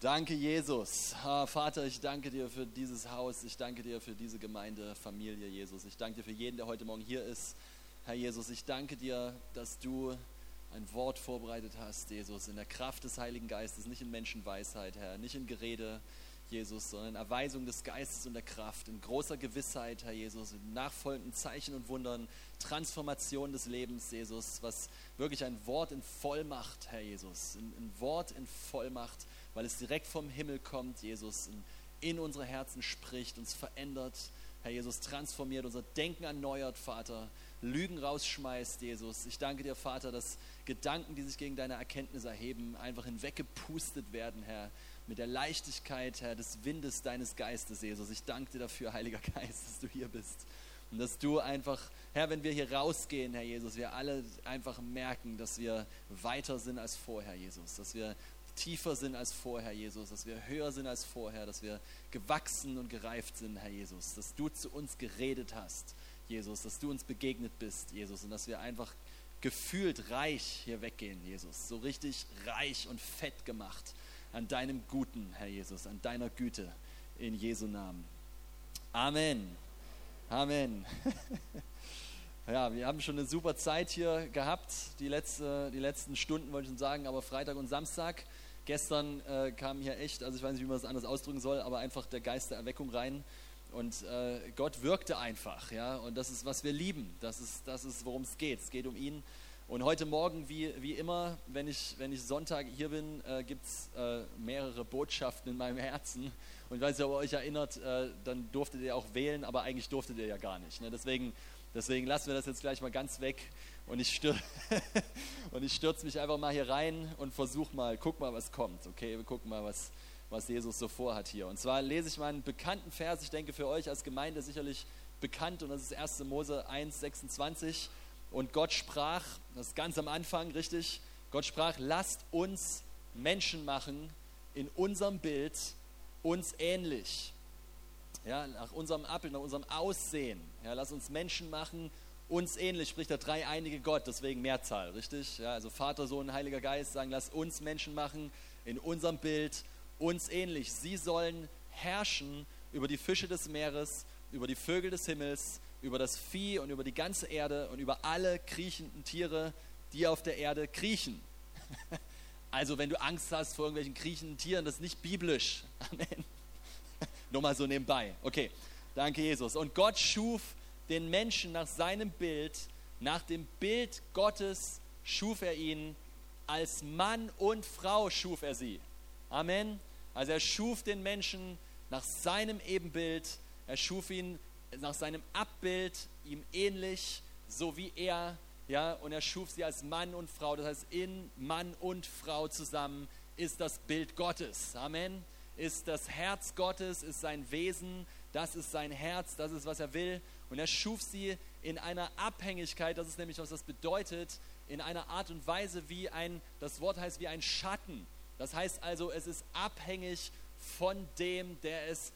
Danke, Jesus. Vater, ich danke dir für dieses Haus. Ich danke dir für diese Gemeinde, Familie, Jesus. Ich danke dir für jeden, der heute Morgen hier ist. Herr Jesus, ich danke dir, dass du ein Wort vorbereitet hast, Jesus, in der Kraft des Heiligen Geistes, nicht in Menschenweisheit, Herr, nicht in Gerede, Jesus, sondern in Erweisung des Geistes und der Kraft, in großer Gewissheit, Herr Jesus, in nachfolgenden Zeichen und Wundern, Transformation des Lebens, Jesus, was wirklich ein Wort in Vollmacht, Herr Jesus, ein, ein Wort in Vollmacht, weil es direkt vom Himmel kommt, Jesus, in unsere Herzen spricht, uns verändert, Herr Jesus, transformiert, unser Denken erneuert, Vater, Lügen rausschmeißt, Jesus. Ich danke dir, Vater, dass Gedanken, die sich gegen deine Erkenntnis erheben, einfach hinweggepustet werden, Herr, mit der Leichtigkeit, Herr, des Windes deines Geistes, Jesus. Ich danke dir dafür, Heiliger Geist, dass du hier bist. Und dass du einfach, Herr, wenn wir hier rausgehen, Herr Jesus, wir alle einfach merken, dass wir weiter sind als vorher, Jesus. Dass wir tiefer sind als vorher, Jesus, dass wir höher sind als vorher, dass wir gewachsen und gereift sind, Herr Jesus, dass du zu uns geredet hast, Jesus, dass du uns begegnet bist, Jesus, und dass wir einfach gefühlt reich hier weggehen, Jesus, so richtig reich und fett gemacht an deinem Guten, Herr Jesus, an deiner Güte, in Jesu Namen. Amen. Amen. Ja, wir haben schon eine super Zeit hier gehabt, die, letzte, die letzten Stunden wollte ich schon sagen, aber Freitag und Samstag. Gestern äh, kam hier echt, also ich weiß nicht, wie man das anders ausdrücken soll, aber einfach der Geist der Erweckung rein. Und äh, Gott wirkte einfach, ja. Und das ist, was wir lieben. Das ist, das ist worum es geht. Es geht um ihn. Und heute Morgen, wie, wie immer, wenn ich, wenn ich Sonntag hier bin, äh, gibt es äh, mehrere Botschaften in meinem Herzen. Und ob ihr euch erinnert, äh, dann durftet ihr auch wählen, aber eigentlich durftet ihr ja gar nicht. Ne? Deswegen, deswegen lassen wir das jetzt gleich mal ganz weg. Und ich, stür und ich stürze mich einfach mal hier rein und versuche mal, guck mal, was kommt. Okay, wir gucken mal, was, was Jesus so vorhat hier. Und zwar lese ich mal einen bekannten Vers, ich denke für euch als Gemeinde sicherlich bekannt, und das ist 1. Mose 1, 26. Und Gott sprach, das ist ganz am Anfang, richtig? Gott sprach, lasst uns Menschen machen in unserem Bild, uns ähnlich. Ja, nach unserem Abbild, nach unserem Aussehen. Ja, lass uns Menschen machen, uns ähnlich, spricht der dreieinige Gott, deswegen Mehrzahl, richtig? Ja, also Vater, Sohn, Heiliger Geist sagen, lass uns Menschen machen in unserem Bild, uns ähnlich. Sie sollen herrschen über die Fische des Meeres, über die Vögel des Himmels, über das Vieh und über die ganze Erde und über alle kriechenden Tiere, die auf der Erde kriechen. Also wenn du Angst hast vor irgendwelchen kriechenden Tieren, das ist nicht biblisch. Amen. Nur mal so nebenbei. Okay, danke Jesus. Und Gott schuf den Menschen nach seinem Bild, nach dem Bild Gottes schuf er ihn, als Mann und Frau schuf er sie. Amen. Also er schuf den Menschen nach seinem Ebenbild, er schuf ihn nach seinem Abbild, ihm ähnlich, so wie er, ja, und er schuf sie als Mann und Frau. Das heißt, in Mann und Frau zusammen ist das Bild Gottes. Amen. Ist das Herz Gottes, ist sein Wesen, das ist sein Herz, das ist, was er will. Und er schuf sie in einer Abhängigkeit, das ist nämlich, was das bedeutet, in einer Art und Weise wie ein, das Wort heißt wie ein Schatten. Das heißt also, es ist abhängig von dem, der es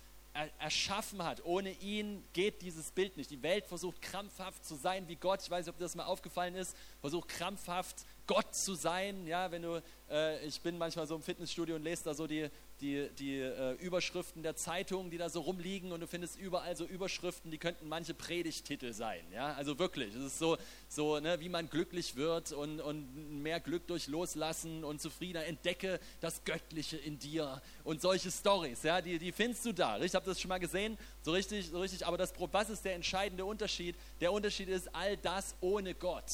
erschaffen hat. Ohne ihn geht dieses Bild nicht. Die Welt versucht krampfhaft zu sein wie Gott. Ich weiß nicht, ob dir das mal aufgefallen ist. Versucht krampfhaft Gott zu sein. Ja, wenn du, äh, ich bin manchmal so im Fitnessstudio und lese da so die, die, die äh, Überschriften der Zeitungen, die da so rumliegen und du findest überall so Überschriften, die könnten manche Predigtitel sein. Ja, also wirklich. Es ist so, so ne, wie man glücklich wird und, und mehr Glück durch Loslassen und zufriedener entdecke das Göttliche in dir und solche Stories. Ja, die, die findest du da. Ich habe das schon mal gesehen, so richtig, so richtig. Aber das, was ist der entscheidende Unterschied? Der Unterschied ist all das ohne Gott.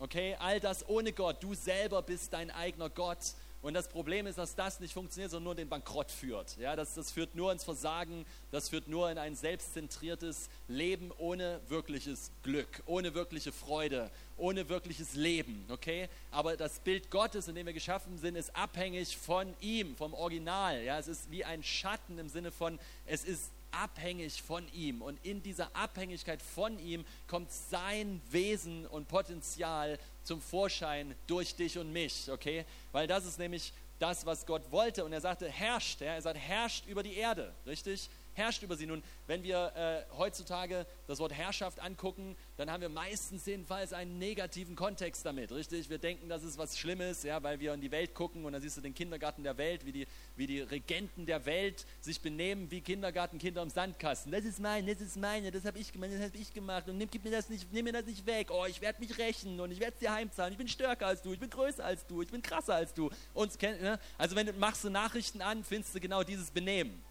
Okay, all das ohne Gott. Du selber bist dein eigener Gott. Und das Problem ist, dass das nicht funktioniert, sondern nur den Bankrott führt. Ja, das, das führt nur ins Versagen, das führt nur in ein selbstzentriertes Leben ohne wirkliches Glück, ohne wirkliche Freude, ohne wirkliches Leben. Okay? Aber das Bild Gottes, in dem wir geschaffen sind, ist abhängig von ihm, vom Original. Ja, es ist wie ein Schatten im Sinne von, es ist abhängig von ihm. Und in dieser Abhängigkeit von ihm kommt sein Wesen und Potenzial zum Vorschein durch dich und mich, okay? Weil das ist nämlich das, was Gott wollte. Und er sagte, herrscht, ja? er sagt, herrscht über die Erde, richtig? Herrscht über sie. Nun, wenn wir äh, heutzutage das Wort Herrschaft angucken, dann haben wir meistens jedenfalls einen negativen Kontext damit, richtig? Wir denken, das ist was Schlimmes, ja, weil wir in die Welt gucken und dann siehst du den Kindergarten der Welt, wie die, wie die Regenten der Welt sich benehmen wie Kindergartenkinder im Sandkasten. Das ist mein, das ist meine, das habe ich gemacht, das habe ich gemacht und nimm, gib mir das nicht, nimm mir das nicht weg. Oh, ich werde mich rächen und ich werde es dir heimzahlen. Ich bin stärker als du, ich bin größer als du, ich bin krasser als du. Uns ne? Also wenn du machst du Nachrichten an, findest du genau dieses Benehmen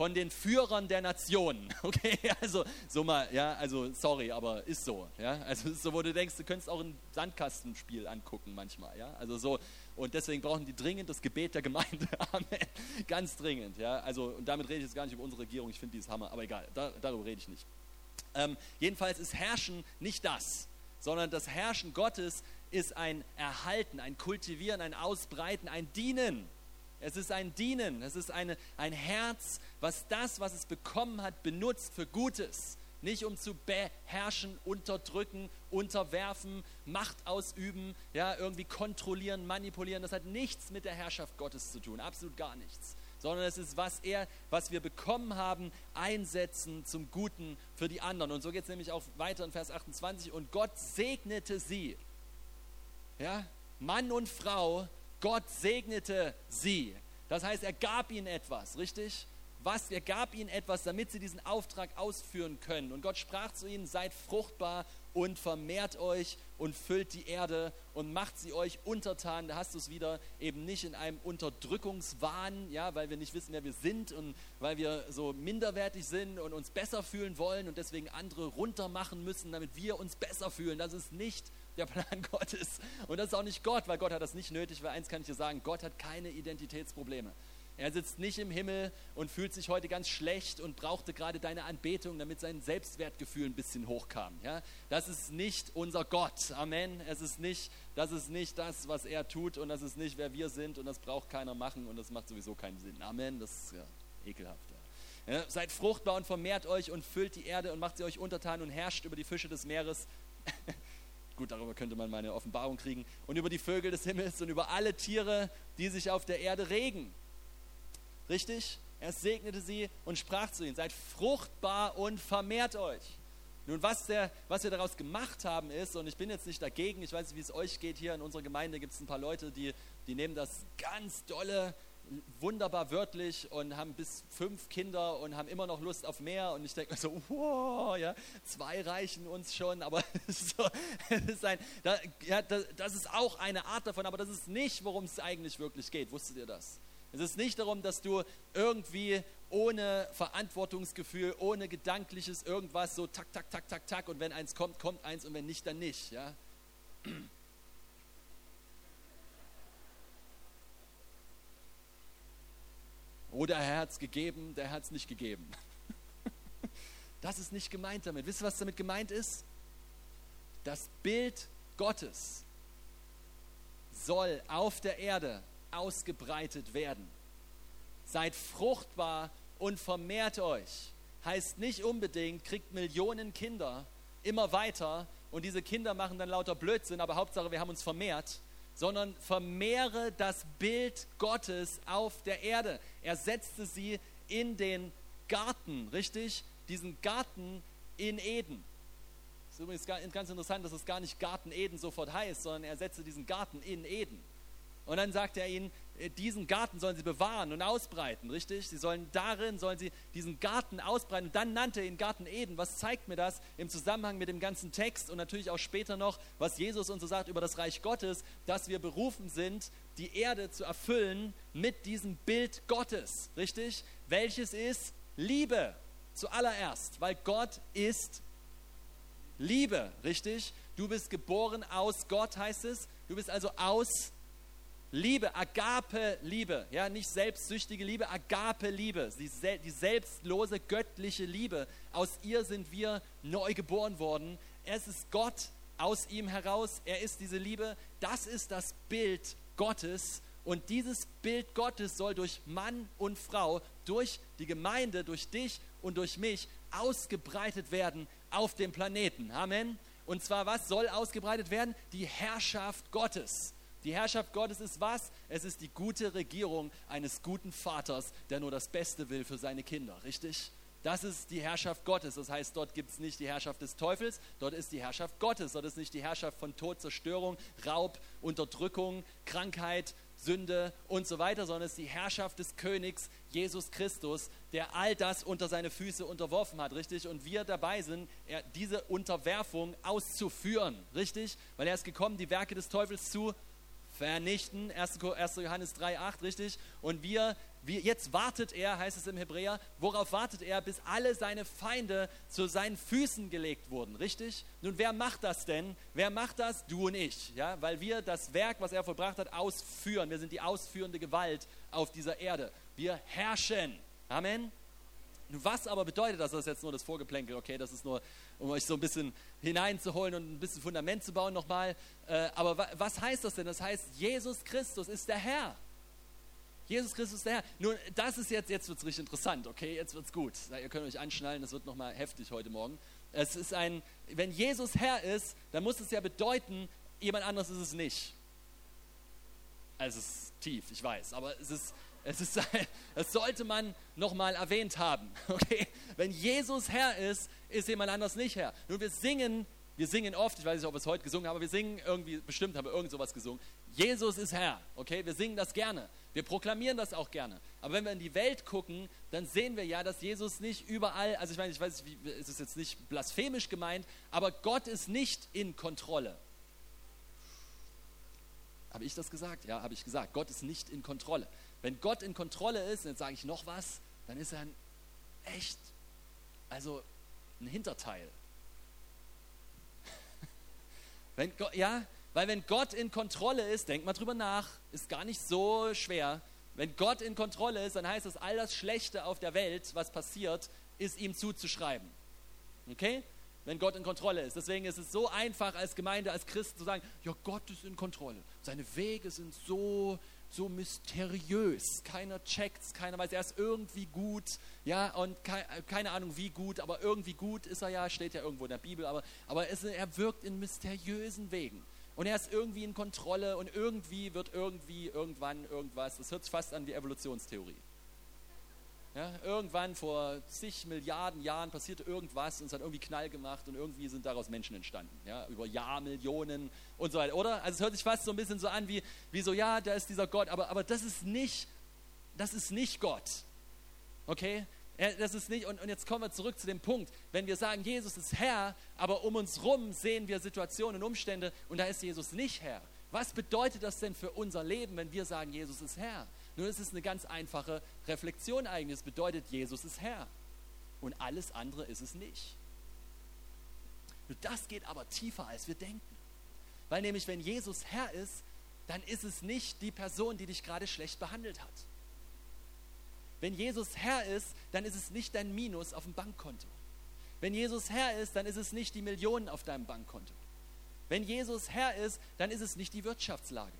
von den Führern der Nationen. Okay, also so mal, ja, also sorry, aber ist so, ja. Also ist so, wo du denkst, du könntest auch ein Sandkastenspiel angucken manchmal, ja. Also so und deswegen brauchen die dringend das Gebet der Gemeinde. Amen. Ganz dringend, ja. Also und damit rede ich jetzt gar nicht über unsere Regierung. Ich finde die ist Hammer, aber egal, da, darüber rede ich nicht. Ähm, jedenfalls ist Herrschen nicht das, sondern das Herrschen Gottes ist ein Erhalten, ein Kultivieren, ein Ausbreiten, ein Dienen. Es ist ein Dienen, es ist eine, ein Herz, was das, was es bekommen hat, benutzt für Gutes. Nicht um zu beherrschen, unterdrücken, unterwerfen, Macht ausüben, ja, irgendwie kontrollieren, manipulieren. Das hat nichts mit der Herrschaft Gottes zu tun, absolut gar nichts. Sondern es ist, was er, was wir bekommen haben, einsetzen zum Guten für die anderen. Und so geht es nämlich auch weiter in Vers 28. Und Gott segnete sie. Ja, Mann und Frau Gott segnete sie. Das heißt, er gab ihnen etwas, richtig? Was? Er gab ihnen etwas, damit sie diesen Auftrag ausführen können. Und Gott sprach zu ihnen: Seid fruchtbar und vermehrt euch und füllt die Erde und macht sie euch untertan. Da hast du es wieder eben nicht in einem Unterdrückungswahn, ja, weil wir nicht wissen, wer wir sind und weil wir so minderwertig sind und uns besser fühlen wollen und deswegen andere runtermachen müssen, damit wir uns besser fühlen. Das ist nicht der Plan Gottes. Und das ist auch nicht Gott, weil Gott hat das nicht nötig, weil eins kann ich dir sagen, Gott hat keine Identitätsprobleme. Er sitzt nicht im Himmel und fühlt sich heute ganz schlecht und brauchte gerade deine Anbetung, damit sein Selbstwertgefühl ein bisschen hochkam. Ja? Das ist nicht unser Gott. Amen. Es ist nicht, das ist nicht das, was er tut und das ist nicht, wer wir sind und das braucht keiner machen und das macht sowieso keinen Sinn. Amen. Das ist ja, ekelhaft. Ja. Seid fruchtbar und vermehrt euch und füllt die Erde und macht sie euch untertan und herrscht über die Fische des Meeres. Gut, darüber könnte man mal eine Offenbarung kriegen. Und über die Vögel des Himmels und über alle Tiere, die sich auf der Erde regen. Richtig? Er segnete sie und sprach zu ihnen, seid fruchtbar und vermehrt euch. Nun, was, der, was wir daraus gemacht haben ist, und ich bin jetzt nicht dagegen, ich weiß nicht, wie es euch geht, hier in unserer Gemeinde gibt es ein paar Leute, die, die nehmen das ganz dolle wunderbar wörtlich und haben bis fünf Kinder und haben immer noch Lust auf mehr. Und ich denke mir so, wow, ja, zwei reichen uns schon, aber so, das, ist ein, da, ja, das, das ist auch eine Art davon, aber das ist nicht, worum es eigentlich wirklich geht. Wusstet ihr das? Es ist nicht darum, dass du irgendwie ohne Verantwortungsgefühl, ohne gedankliches irgendwas so tak, tak, tak, tak, tak und wenn eins kommt, kommt eins und wenn nicht, dann nicht. Ja? Oder er hat es gegeben, der hat es nicht gegeben. Das ist nicht gemeint damit. Wisst ihr, was damit gemeint ist? Das Bild Gottes soll auf der Erde ausgebreitet werden. Seid fruchtbar und vermehrt euch. Heißt nicht unbedingt, kriegt Millionen Kinder immer weiter und diese Kinder machen dann lauter Blödsinn, aber Hauptsache, wir haben uns vermehrt, sondern vermehre das Bild Gottes auf der Erde. Er setzte sie in den Garten, richtig? Diesen Garten in Eden. Es ist übrigens ganz interessant, dass es gar nicht Garten Eden sofort heißt, sondern er setzte diesen Garten in Eden. Und dann sagt er ihnen, diesen Garten sollen sie bewahren und ausbreiten, richtig? Sie sollen darin, sollen sie diesen Garten ausbreiten. Und dann nannte er ihn Garten Eden. Was zeigt mir das im Zusammenhang mit dem ganzen Text und natürlich auch später noch, was Jesus uns so sagt über das Reich Gottes, dass wir berufen sind, die Erde zu erfüllen mit diesem Bild Gottes, richtig? Welches ist Liebe zuallererst, weil Gott ist Liebe, richtig? Du bist geboren aus Gott, heißt es. Du bist also aus Liebe, Agape-Liebe, ja, nicht selbstsüchtige Liebe, Agape-Liebe, die, die selbstlose göttliche Liebe. Aus ihr sind wir neu geboren worden. Es ist Gott aus ihm heraus, er ist diese Liebe. Das ist das Bild Gottes und dieses Bild Gottes soll durch Mann und Frau, durch die Gemeinde, durch dich und durch mich ausgebreitet werden auf dem Planeten. Amen. Und zwar, was soll ausgebreitet werden? Die Herrschaft Gottes. Die Herrschaft Gottes ist was? Es ist die gute Regierung eines guten Vaters, der nur das Beste will für seine Kinder, richtig? Das ist die Herrschaft Gottes. Das heißt, dort gibt es nicht die Herrschaft des Teufels, dort ist die Herrschaft Gottes. Dort ist nicht die Herrschaft von Tod, Zerstörung, Raub, Unterdrückung, Krankheit, Sünde und so weiter, sondern es ist die Herrschaft des Königs Jesus Christus, der all das unter seine Füße unterworfen hat, richtig? Und wir dabei sind, diese Unterwerfung auszuführen, richtig? Weil er ist gekommen, die Werke des Teufels zu vernichten. 1. Johannes 3,8, richtig? Und wir, wir, jetzt wartet er, heißt es im Hebräer, worauf wartet er, bis alle seine Feinde zu seinen Füßen gelegt wurden, richtig? Nun, wer macht das denn? Wer macht das? Du und ich, ja? Weil wir das Werk, was er vollbracht hat, ausführen. Wir sind die ausführende Gewalt auf dieser Erde. Wir herrschen. Amen. Was aber bedeutet das? Das ist jetzt nur das Vorgeplänkel, okay? Das ist nur, um euch so ein bisschen hineinzuholen und ein bisschen Fundament zu bauen nochmal. Äh, aber was heißt das denn? Das heißt, Jesus Christus ist der Herr. Jesus Christus ist der Herr. Nun, das ist jetzt, jetzt wird es richtig interessant, okay? Jetzt wird es gut. Ihr könnt euch anschnallen, das wird nochmal heftig heute Morgen. Es ist ein, wenn Jesus Herr ist, dann muss es ja bedeuten, jemand anderes ist es nicht. Also es ist tief, ich weiß, aber es ist, es ist, das sollte man nochmal erwähnt haben. Okay? Wenn Jesus Herr ist, ist jemand anders nicht Herr. Nun, wir singen, wir singen oft, ich weiß nicht, ob wir es heute gesungen haben, aber wir singen irgendwie, bestimmt haben wir irgend sowas gesungen. Jesus ist Herr. Okay? Wir singen das gerne. Wir proklamieren das auch gerne. Aber wenn wir in die Welt gucken, dann sehen wir ja, dass Jesus nicht überall, also ich meine, ich weiß, wie, es ist jetzt nicht blasphemisch gemeint, aber Gott ist nicht in Kontrolle. Habe ich das gesagt? Ja, habe ich gesagt. Gott ist nicht in Kontrolle. Wenn Gott in Kontrolle ist, und jetzt sage ich noch was, dann ist er ein echt, also ein Hinterteil. wenn, ja, weil wenn Gott in Kontrolle ist, denkt mal drüber nach, ist gar nicht so schwer. Wenn Gott in Kontrolle ist, dann heißt das, all das Schlechte auf der Welt, was passiert, ist ihm zuzuschreiben. Okay? Wenn Gott in Kontrolle ist. Deswegen ist es so einfach als Gemeinde, als Christen zu sagen, ja, Gott ist in Kontrolle. Seine Wege sind so so mysteriös. Keiner checkt's, keiner weiß, er ist irgendwie gut, ja, und ke keine Ahnung wie gut, aber irgendwie gut ist er ja, steht ja irgendwo in der Bibel, aber, aber es, er wirkt in mysteriösen Wegen. Und er ist irgendwie in Kontrolle und irgendwie wird irgendwie, irgendwann, irgendwas, das hört sich fast an wie Evolutionstheorie. Ja, irgendwann vor zig Milliarden Jahren passierte irgendwas und es hat irgendwie Knall gemacht und irgendwie sind daraus Menschen entstanden. Ja, über Jahrmillionen und so weiter, oder? Also es hört sich fast so ein bisschen so an wie, wie so, ja, da ist dieser Gott, aber, aber das ist nicht, das ist nicht Gott. Okay? Das ist nicht, und, und jetzt kommen wir zurück zu dem Punkt, wenn wir sagen, Jesus ist Herr, aber um uns rum sehen wir Situationen und Umstände und da ist Jesus nicht Herr. Was bedeutet das denn für unser Leben, wenn wir sagen, Jesus ist Herr? Nun, es ist eine ganz einfache Reflexion eigentlich. Es bedeutet, Jesus ist Herr. Und alles andere ist es nicht. Nur das geht aber tiefer, als wir denken. Weil nämlich, wenn Jesus Herr ist, dann ist es nicht die Person, die dich gerade schlecht behandelt hat. Wenn Jesus Herr ist, dann ist es nicht dein Minus auf dem Bankkonto. Wenn Jesus Herr ist, dann ist es nicht die Millionen auf deinem Bankkonto. Wenn Jesus Herr ist, dann ist es nicht die Wirtschaftslage.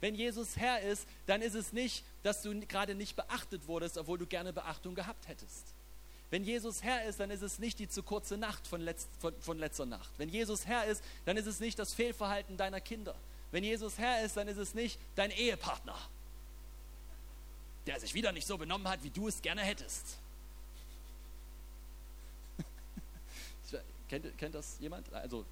Wenn Jesus Herr ist, dann ist es nicht, dass du gerade nicht beachtet wurdest, obwohl du gerne Beachtung gehabt hättest. Wenn Jesus Herr ist, dann ist es nicht die zu kurze Nacht von, letzt, von, von letzter Nacht. Wenn Jesus Herr ist, dann ist es nicht das Fehlverhalten deiner Kinder. Wenn Jesus Herr ist, dann ist es nicht dein Ehepartner, der sich wieder nicht so benommen hat, wie du es gerne hättest. kennt, kennt das jemand? Also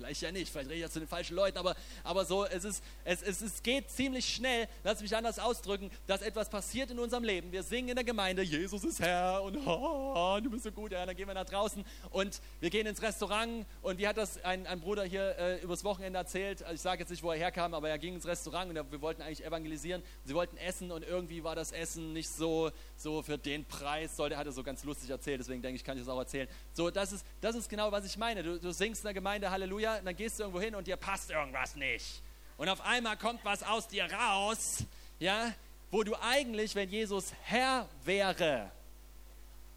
Vielleicht ja nicht, vielleicht rede ich ja zu den falschen Leuten, aber, aber so, es, ist, es, es, es geht ziemlich schnell, lass mich anders ausdrücken, dass etwas passiert in unserem Leben. Wir singen in der Gemeinde, Jesus ist Herr und oh, du bist so gut, ja, dann gehen wir nach draußen und wir gehen ins Restaurant und wie hat das ein, ein Bruder hier äh, übers Wochenende erzählt, also ich sage jetzt nicht, wo er herkam, aber er ging ins Restaurant und wir wollten eigentlich evangelisieren, sie wollten essen und irgendwie war das Essen nicht so, so für den Preis, sollte, hat er so ganz lustig erzählt, deswegen denke ich, kann ich das auch erzählen. So, das ist, das ist genau, was ich meine. Du, du singst in der Gemeinde Halleluja, Halleluja, und dann gehst du irgendwo hin und dir passt irgendwas nicht. Und auf einmal kommt was aus dir raus, ja, wo du eigentlich, wenn Jesus Herr wäre,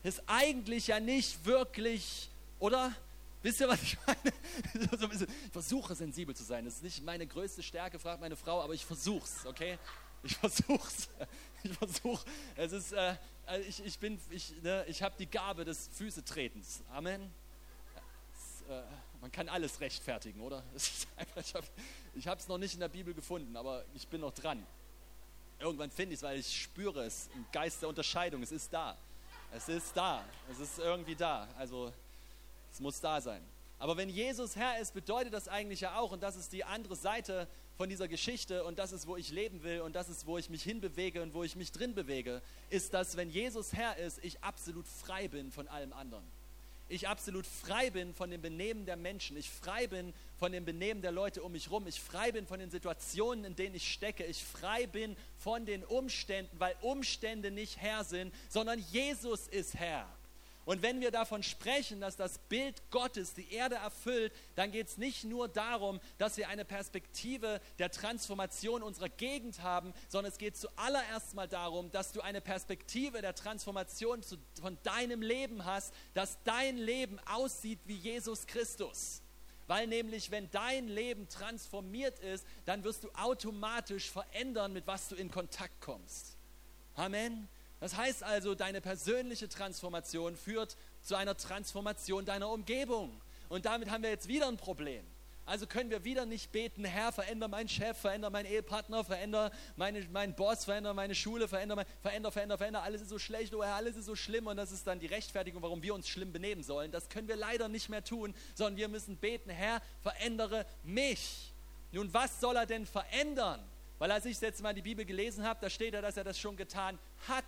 ist eigentlich ja nicht wirklich, oder? Wisst ihr, was ich meine? ich versuche sensibel zu sein. Das ist nicht meine größte Stärke, fragt meine Frau, aber ich versuch's, okay? Ich versuch's. Ich versuche. Es ist, äh, ich, ich bin, ich, ne, ich habe die Gabe des Füßetretens. Amen. Es, äh, man kann alles rechtfertigen, oder? Einfach, ich habe es noch nicht in der Bibel gefunden, aber ich bin noch dran. irgendwann finde ich es, weil ich spüre es im Geist der Unterscheidung. Es ist da. Es ist da. Es ist irgendwie da. Also es muss da sein. Aber wenn Jesus Herr ist, bedeutet das eigentlich ja auch, und das ist die andere Seite von dieser Geschichte, und das ist, wo ich leben will, und das ist, wo ich mich hinbewege und wo ich mich drin bewege, ist, dass wenn Jesus Herr ist, ich absolut frei bin von allem anderen ich absolut frei bin von dem Benehmen der Menschen, ich frei bin von dem Benehmen der Leute um mich herum, ich frei bin von den Situationen, in denen ich stecke, ich frei bin von den Umständen, weil Umstände nicht Herr sind, sondern Jesus ist Herr. Und wenn wir davon sprechen, dass das Bild Gottes die Erde erfüllt, dann geht es nicht nur darum, dass wir eine Perspektive der Transformation unserer Gegend haben, sondern es geht zuallererst mal darum, dass du eine Perspektive der Transformation von deinem Leben hast, dass dein Leben aussieht wie Jesus Christus. Weil nämlich, wenn dein Leben transformiert ist, dann wirst du automatisch verändern, mit was du in Kontakt kommst. Amen. Das heißt also, deine persönliche Transformation führt zu einer Transformation deiner Umgebung. Und damit haben wir jetzt wieder ein Problem. Also können wir wieder nicht beten, Herr, veränder meinen Chef, veränder meinen Ehepartner, veränder meine, meinen Boss, veränder meine Schule, veränder, mein, veränder, veränder, veränder, alles ist so schlecht, oh Herr, alles ist so schlimm und das ist dann die Rechtfertigung, warum wir uns schlimm benehmen sollen. Das können wir leider nicht mehr tun, sondern wir müssen beten, Herr, verändere mich. Nun, was soll er denn verändern? Weil als ich jetzt mal die Bibel gelesen habe, da steht ja, dass er das schon getan hat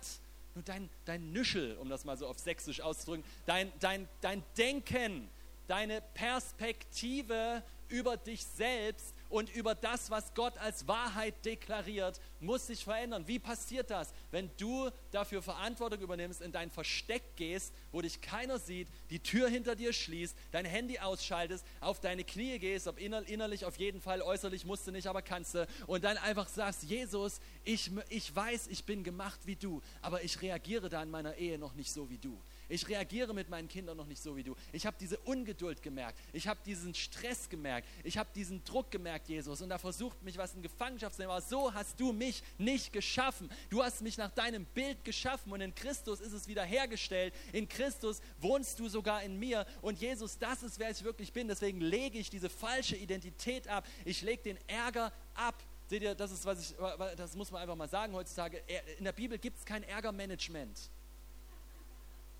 nur dein, dein Nüschel, um das mal so auf Sächsisch auszudrücken, dein, dein, dein Denken, deine Perspektive über dich selbst und über das, was Gott als Wahrheit deklariert, muss sich verändern. Wie passiert das? Wenn du dafür Verantwortung übernimmst, in dein Versteck gehst, wo dich keiner sieht, die Tür hinter dir schließt, dein Handy ausschaltest, auf deine Knie gehst, ob innerlich auf jeden Fall, äußerlich musst du nicht, aber kannst du, und dann einfach sagst, Jesus, ich, ich weiß, ich bin gemacht wie du, aber ich reagiere da in meiner Ehe noch nicht so wie du. Ich reagiere mit meinen Kindern noch nicht so wie du. Ich habe diese Ungeduld gemerkt. Ich habe diesen Stress gemerkt. Ich habe diesen Druck gemerkt, Jesus. Und da versucht mich was in Gefangenschaft zu nehmen. Aber so hast du mich nicht geschaffen. Du hast mich nach deinem Bild geschaffen und in Christus ist es wiederhergestellt. In Christus wohnst du sogar in mir. Und Jesus, das ist, wer ich wirklich bin. Deswegen lege ich diese falsche Identität ab. Ich lege den Ärger ab. Seht ihr, das ist, was ich, das muss man einfach mal sagen heutzutage. In der Bibel gibt es kein Ärgermanagement.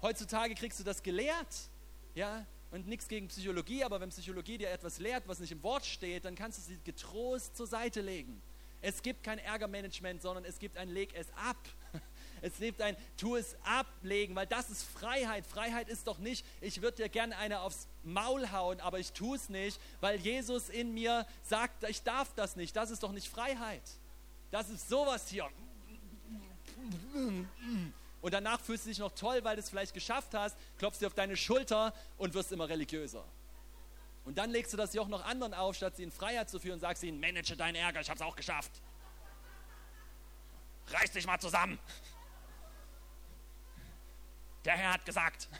Heutzutage kriegst du das gelehrt, ja, und nichts gegen Psychologie, aber wenn Psychologie dir etwas lehrt, was nicht im Wort steht, dann kannst du sie getrost zur Seite legen. Es gibt kein Ärgermanagement, sondern es gibt ein Leg es ab. Es gibt ein Tu es ablegen, weil das ist Freiheit. Freiheit ist doch nicht, ich würde dir gerne eine aufs Maul hauen, aber ich tue es nicht, weil Jesus in mir sagt, ich darf das nicht. Das ist doch nicht Freiheit. Das ist sowas hier und danach fühlst du dich noch toll, weil du es vielleicht geschafft hast, klopfst dir auf deine Schulter und wirst immer religiöser. Und dann legst du das Joch noch anderen auf, statt sie in Freiheit zu führen und sagst ihnen, manage deinen Ärger, ich habe es auch geschafft. Reiß dich mal zusammen. Der Herr hat gesagt.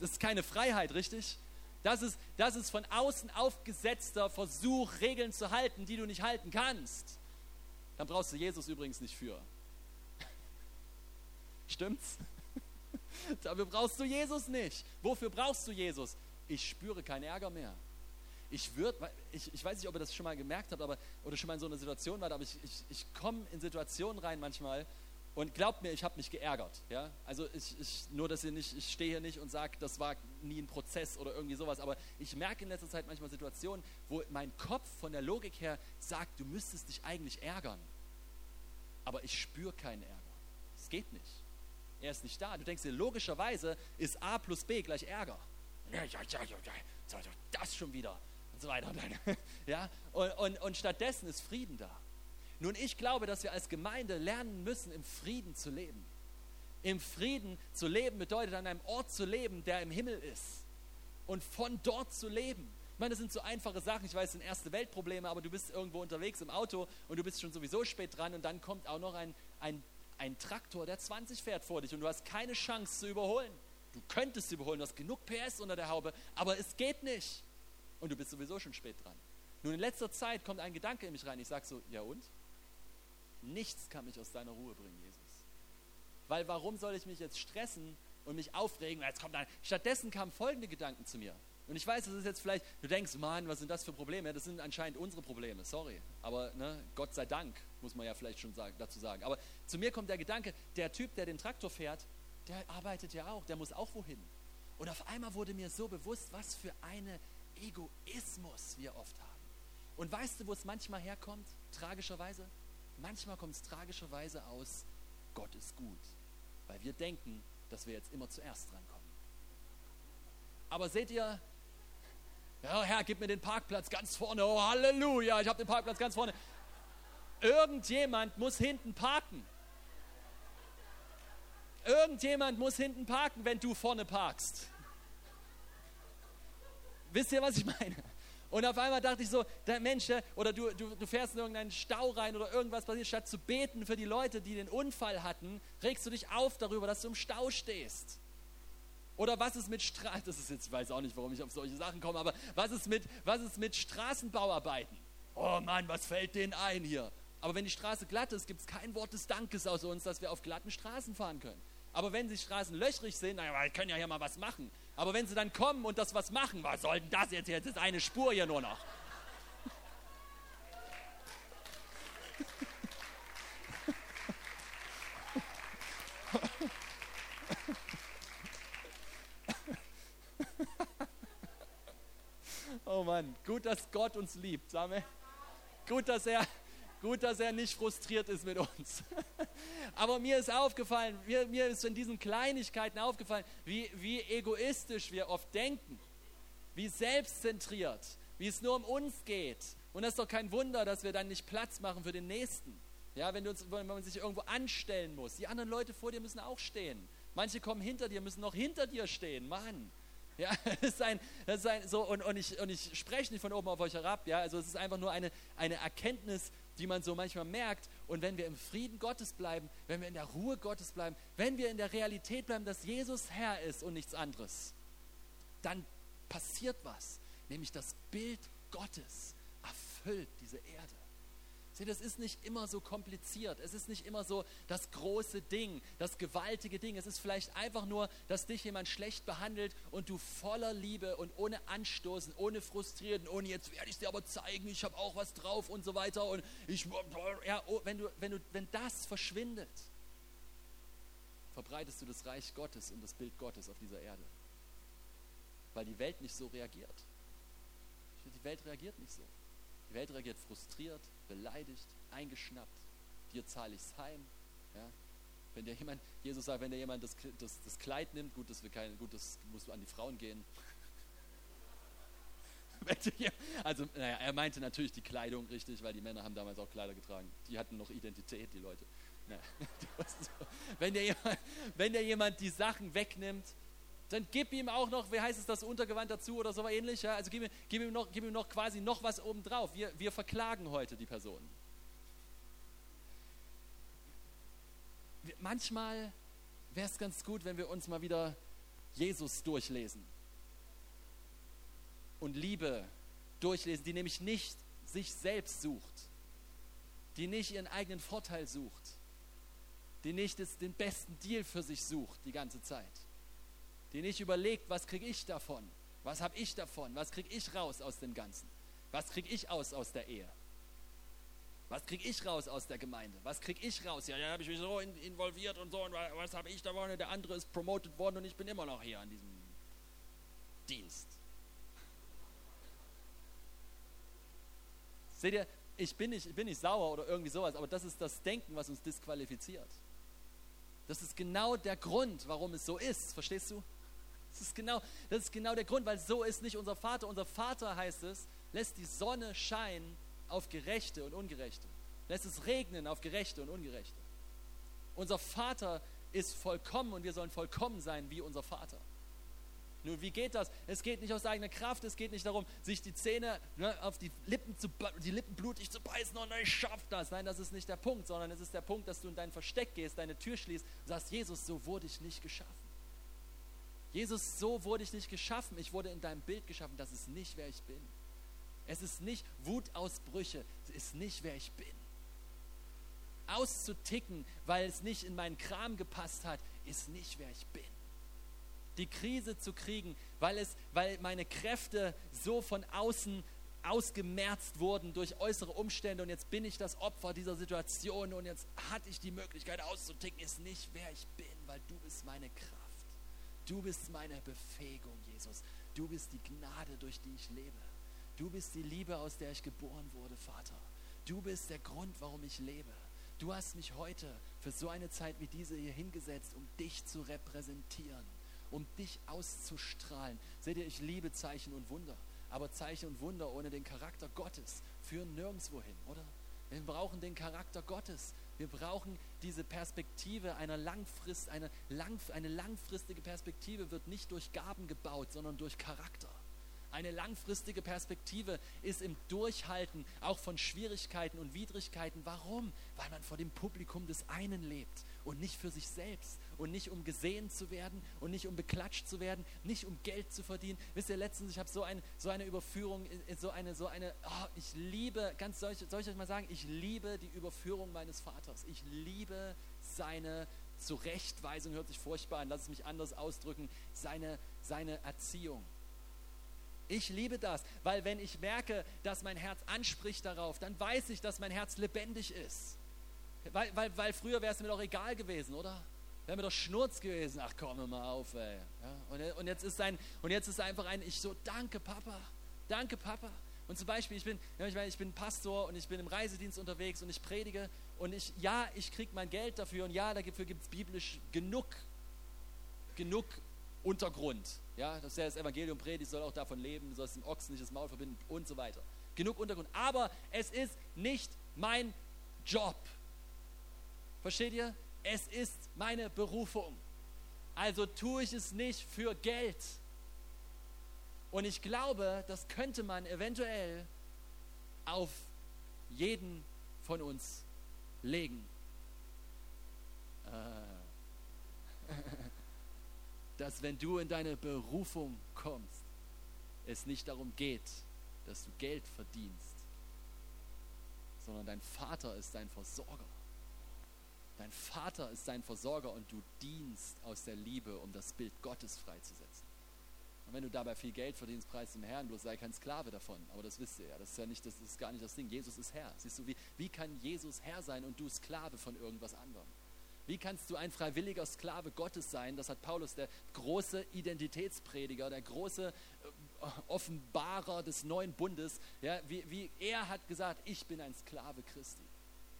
Das ist keine Freiheit, richtig? Das ist, das ist von außen aufgesetzter Versuch, Regeln zu halten, die du nicht halten kannst dann brauchst du Jesus übrigens nicht für. Stimmt's? Dafür brauchst du Jesus nicht. Wofür brauchst du Jesus? Ich spüre keinen Ärger mehr. Ich, würd, ich, ich weiß nicht, ob ihr das schon mal gemerkt habt aber, oder schon mal in so einer Situation wart, aber ich, ich, ich komme in Situationen rein manchmal und glaubt mir, ich habe mich geärgert. Ja? Also ich, ich, nur, dass ihr nicht, ich stehe hier nicht und sage, das war nie ein Prozess oder irgendwie sowas, aber ich merke in letzter Zeit manchmal Situationen, wo mein Kopf von der Logik her sagt, du müsstest dich eigentlich ärgern. Aber ich spüre keinen Ärger. Es geht nicht. Er ist nicht da. Du denkst dir, logischerweise ist A plus B gleich Ärger. Das schon wieder. Und so weiter. Ja? Und, und, und stattdessen ist Frieden da. Nun, ich glaube, dass wir als Gemeinde lernen müssen, im Frieden zu leben. Im Frieden zu leben bedeutet, an einem Ort zu leben, der im Himmel ist. Und von dort zu leben. Ich meine, das sind so einfache Sachen. Ich weiß, es sind erste Weltprobleme, aber du bist irgendwo unterwegs im Auto und du bist schon sowieso spät dran und dann kommt auch noch ein, ein, ein Traktor, der 20 fährt vor dich und du hast keine Chance zu überholen. Du könntest überholen, du hast genug PS unter der Haube, aber es geht nicht. Und du bist sowieso schon spät dran. Nun, in letzter Zeit kommt ein Gedanke in mich rein. Ich sage so, ja und? Nichts kann mich aus deiner Ruhe bringen, Jesus. Weil warum soll ich mich jetzt stressen und mich aufregen? Jetzt kommt ein. Stattdessen kamen folgende Gedanken zu mir. Und ich weiß, das ist jetzt vielleicht, du denkst, Mann, was sind das für Probleme? Das sind anscheinend unsere Probleme, sorry. Aber ne, Gott sei Dank, muss man ja vielleicht schon sagen, dazu sagen. Aber zu mir kommt der Gedanke, der Typ, der den Traktor fährt, der arbeitet ja auch, der muss auch wohin. Und auf einmal wurde mir so bewusst, was für eine Egoismus wir oft haben. Und weißt du, wo es manchmal herkommt? Tragischerweise? Manchmal kommt es tragischerweise aus, Gott ist gut. Weil wir denken, dass wir jetzt immer zuerst drankommen. Aber seht ihr, ja, Herr, gib mir den Parkplatz ganz vorne. Oh, Halleluja, ich habe den Parkplatz ganz vorne. Irgendjemand muss hinten parken. Irgendjemand muss hinten parken, wenn du vorne parkst. Wisst ihr, was ich meine? Und auf einmal dachte ich so, der Mensch, oder du, du, du fährst in irgendeinen Stau rein oder irgendwas passiert, statt zu beten für die Leute, die den Unfall hatten, regst du dich auf darüber, dass du im Stau stehst. Oder was ist mit Straßen, das ist jetzt, ich weiß auch nicht, warum ich auf solche Sachen komme, aber was ist mit, was ist mit Straßenbauarbeiten? Oh Mann, was fällt denen ein hier? Aber wenn die Straße glatt ist, gibt es kein Wort des Dankes aus uns, dass wir auf glatten Straßen fahren können. Aber wenn die Straßen löchrig sind, naja, wir können ja hier mal was machen. Aber wenn sie dann kommen und das was machen, was soll denn das jetzt? Jetzt ist eine Spur hier nur noch. Oh Mann, gut, dass Gott uns liebt, sagen. Gut, dass er, gut, dass er nicht frustriert ist mit uns. Aber mir ist aufgefallen, mir, mir ist in diesen Kleinigkeiten aufgefallen, wie, wie egoistisch wir oft denken, wie selbstzentriert, wie es nur um uns geht. Und das ist doch kein Wunder, dass wir dann nicht Platz machen für den Nächsten. Ja, wenn, uns, wenn man sich irgendwo anstellen muss. Die anderen Leute vor dir müssen auch stehen. Manche kommen hinter dir, müssen noch hinter dir stehen. Mann. Ja, das ist ein, das ist ein so, und, und, ich, und ich spreche nicht von oben auf euch herab, ja, also es ist einfach nur eine, eine Erkenntnis, die man so manchmal merkt. Und wenn wir im Frieden Gottes bleiben, wenn wir in der Ruhe Gottes bleiben, wenn wir in der Realität bleiben, dass Jesus Herr ist und nichts anderes, dann passiert was. Nämlich das Bild Gottes erfüllt diese Erde. Seht, es ist nicht immer so kompliziert. Es ist nicht immer so das große Ding, das gewaltige Ding. Es ist vielleicht einfach nur, dass dich jemand schlecht behandelt und du voller Liebe und ohne Anstoßen, ohne Frustrieren, ohne jetzt werde ich dir aber zeigen, ich habe auch was drauf und so weiter. Und ich, ja, oh, wenn, du, wenn, du, wenn das verschwindet, verbreitest du das Reich Gottes und das Bild Gottes auf dieser Erde. Weil die Welt nicht so reagiert. Die Welt reagiert nicht so. Die Welt reagiert frustriert, beleidigt, eingeschnappt. Dir zahle ich es heim. Ja? Wenn dir jemand, Jesus sagt, wenn dir jemand das, das, das Kleid nimmt, gut, das, kein, gut, das musst du an die Frauen gehen. also, naja, er meinte natürlich die Kleidung richtig, weil die Männer haben damals auch Kleider getragen. Die hatten noch Identität, die Leute. Naja, wenn, dir jemand, wenn dir jemand die Sachen wegnimmt, dann gib ihm auch noch, wie heißt es, das Untergewand dazu oder so ähnlich. Ja? Also gib ihm, gib, ihm noch, gib ihm noch quasi noch was obendrauf. Wir, wir verklagen heute die Person. Manchmal wäre es ganz gut, wenn wir uns mal wieder Jesus durchlesen und Liebe durchlesen, die nämlich nicht sich selbst sucht, die nicht ihren eigenen Vorteil sucht, die nicht den besten Deal für sich sucht die ganze Zeit die nicht überlegt, was kriege ich davon? Was habe ich davon? Was kriege ich raus aus dem Ganzen? Was kriege ich aus aus der Ehe? Was kriege ich raus aus der Gemeinde? Was kriege ich raus? Ja, da habe ich mich so involviert und so. Und was habe ich davon? Der andere ist promoted worden und ich bin immer noch hier an diesem Dienst. Seht ihr, ich bin, nicht, ich bin nicht sauer oder irgendwie sowas, aber das ist das Denken, was uns disqualifiziert. Das ist genau der Grund, warum es so ist. Verstehst du? Das ist, genau, das ist genau der Grund, weil so ist nicht unser Vater. Unser Vater heißt es, lässt die Sonne scheinen auf Gerechte und Ungerechte. Lässt es regnen auf Gerechte und Ungerechte. Unser Vater ist vollkommen und wir sollen vollkommen sein wie unser Vater. Nun, wie geht das? Es geht nicht aus eigener Kraft, es geht nicht darum, sich die Zähne ne, auf die Lippen, zu, die Lippen blutig zu beißen und ich schaff das. Nein, das ist nicht der Punkt, sondern es ist der Punkt, dass du in dein Versteck gehst, deine Tür schließt und sagst, Jesus, so wurde ich nicht geschaffen. Jesus, so wurde ich nicht geschaffen. Ich wurde in deinem Bild geschaffen. Das ist nicht, wer ich bin. Es ist nicht Wutausbrüche. Es ist nicht, wer ich bin. Auszuticken, weil es nicht in meinen Kram gepasst hat, ist nicht, wer ich bin. die Krise zu kriegen, weil, es, weil meine Kräfte so von außen ausgemerzt wurden durch äußere Umstände und jetzt bin ich das Opfer dieser Situation und jetzt hatte ich die Möglichkeit auszuticken, ist nicht wer ich bin, weil du bist meine Kraft. Du bist meine Befähigung, Jesus. Du bist die Gnade, durch die ich lebe. Du bist die Liebe, aus der ich geboren wurde, Vater. Du bist der Grund, warum ich lebe. Du hast mich heute für so eine Zeit wie diese hier hingesetzt, um dich zu repräsentieren, um dich auszustrahlen. Seht ihr, ich liebe Zeichen und Wunder. Aber Zeichen und Wunder ohne den Charakter Gottes führen nirgendwo hin, oder? Wir brauchen den Charakter Gottes. Wir brauchen diese Perspektive einer Langfrist, eine, lang, eine langfristige Perspektive wird nicht durch Gaben gebaut, sondern durch Charakter. Eine langfristige Perspektive ist im Durchhalten auch von Schwierigkeiten und Widrigkeiten. Warum? Weil man vor dem Publikum des einen lebt und nicht für sich selbst und nicht um gesehen zu werden und nicht um beklatscht zu werden, nicht um Geld zu verdienen. Wisst ihr, letztens, ich habe so, ein, so eine Überführung, so eine, so eine, oh, ich liebe, ganz soll ich, soll ich euch mal sagen, ich liebe die Überführung meines Vaters. Ich liebe seine Zurechtweisung, hört sich furchtbar an, lass es mich anders ausdrücken, seine, seine Erziehung. Ich liebe das, weil wenn ich merke, dass mein Herz anspricht darauf, dann weiß ich, dass mein Herz lebendig ist. Weil, weil, weil früher wäre es mir doch egal gewesen, oder? Wäre mir doch Schnurz gewesen. Ach komm mal auf, ey. Ja, und, und, jetzt ist ein, und jetzt ist einfach ein, ich so, danke Papa, danke Papa. Und zum Beispiel, ich bin, ich, meine, ich bin Pastor und ich bin im Reisedienst unterwegs und ich predige und ich, ja, ich kriege mein Geld dafür und ja, dafür gibt es biblisch genug, genug Untergrund. Ja, dass er das Evangelium predigt, soll auch davon leben, du sollst dem Ochsen nicht das Maul verbinden und so weiter. Genug Untergrund. Aber es ist nicht mein Job. Versteht ihr? Es ist meine Berufung. Also tue ich es nicht für Geld. Und ich glaube, das könnte man eventuell auf jeden von uns legen. Äh. dass wenn du in deine Berufung kommst, es nicht darum geht, dass du Geld verdienst, sondern dein Vater ist dein Versorger. Dein Vater ist dein Versorger und du dienst aus der Liebe, um das Bild Gottes freizusetzen. Und wenn du dabei viel Geld verdienst, preis dem Herrn, bloß sei kein Sklave davon. Aber das wisst ihr ja, das ist ja nicht, das ist gar nicht das Ding. Jesus ist Herr. Siehst du, wie, wie kann Jesus Herr sein und du Sklave von irgendwas anderem? Wie kannst du ein freiwilliger Sklave Gottes sein? Das hat Paulus, der große Identitätsprediger, der große äh, Offenbarer des neuen Bundes. Ja, wie, wie er hat gesagt, ich bin ein Sklave Christi.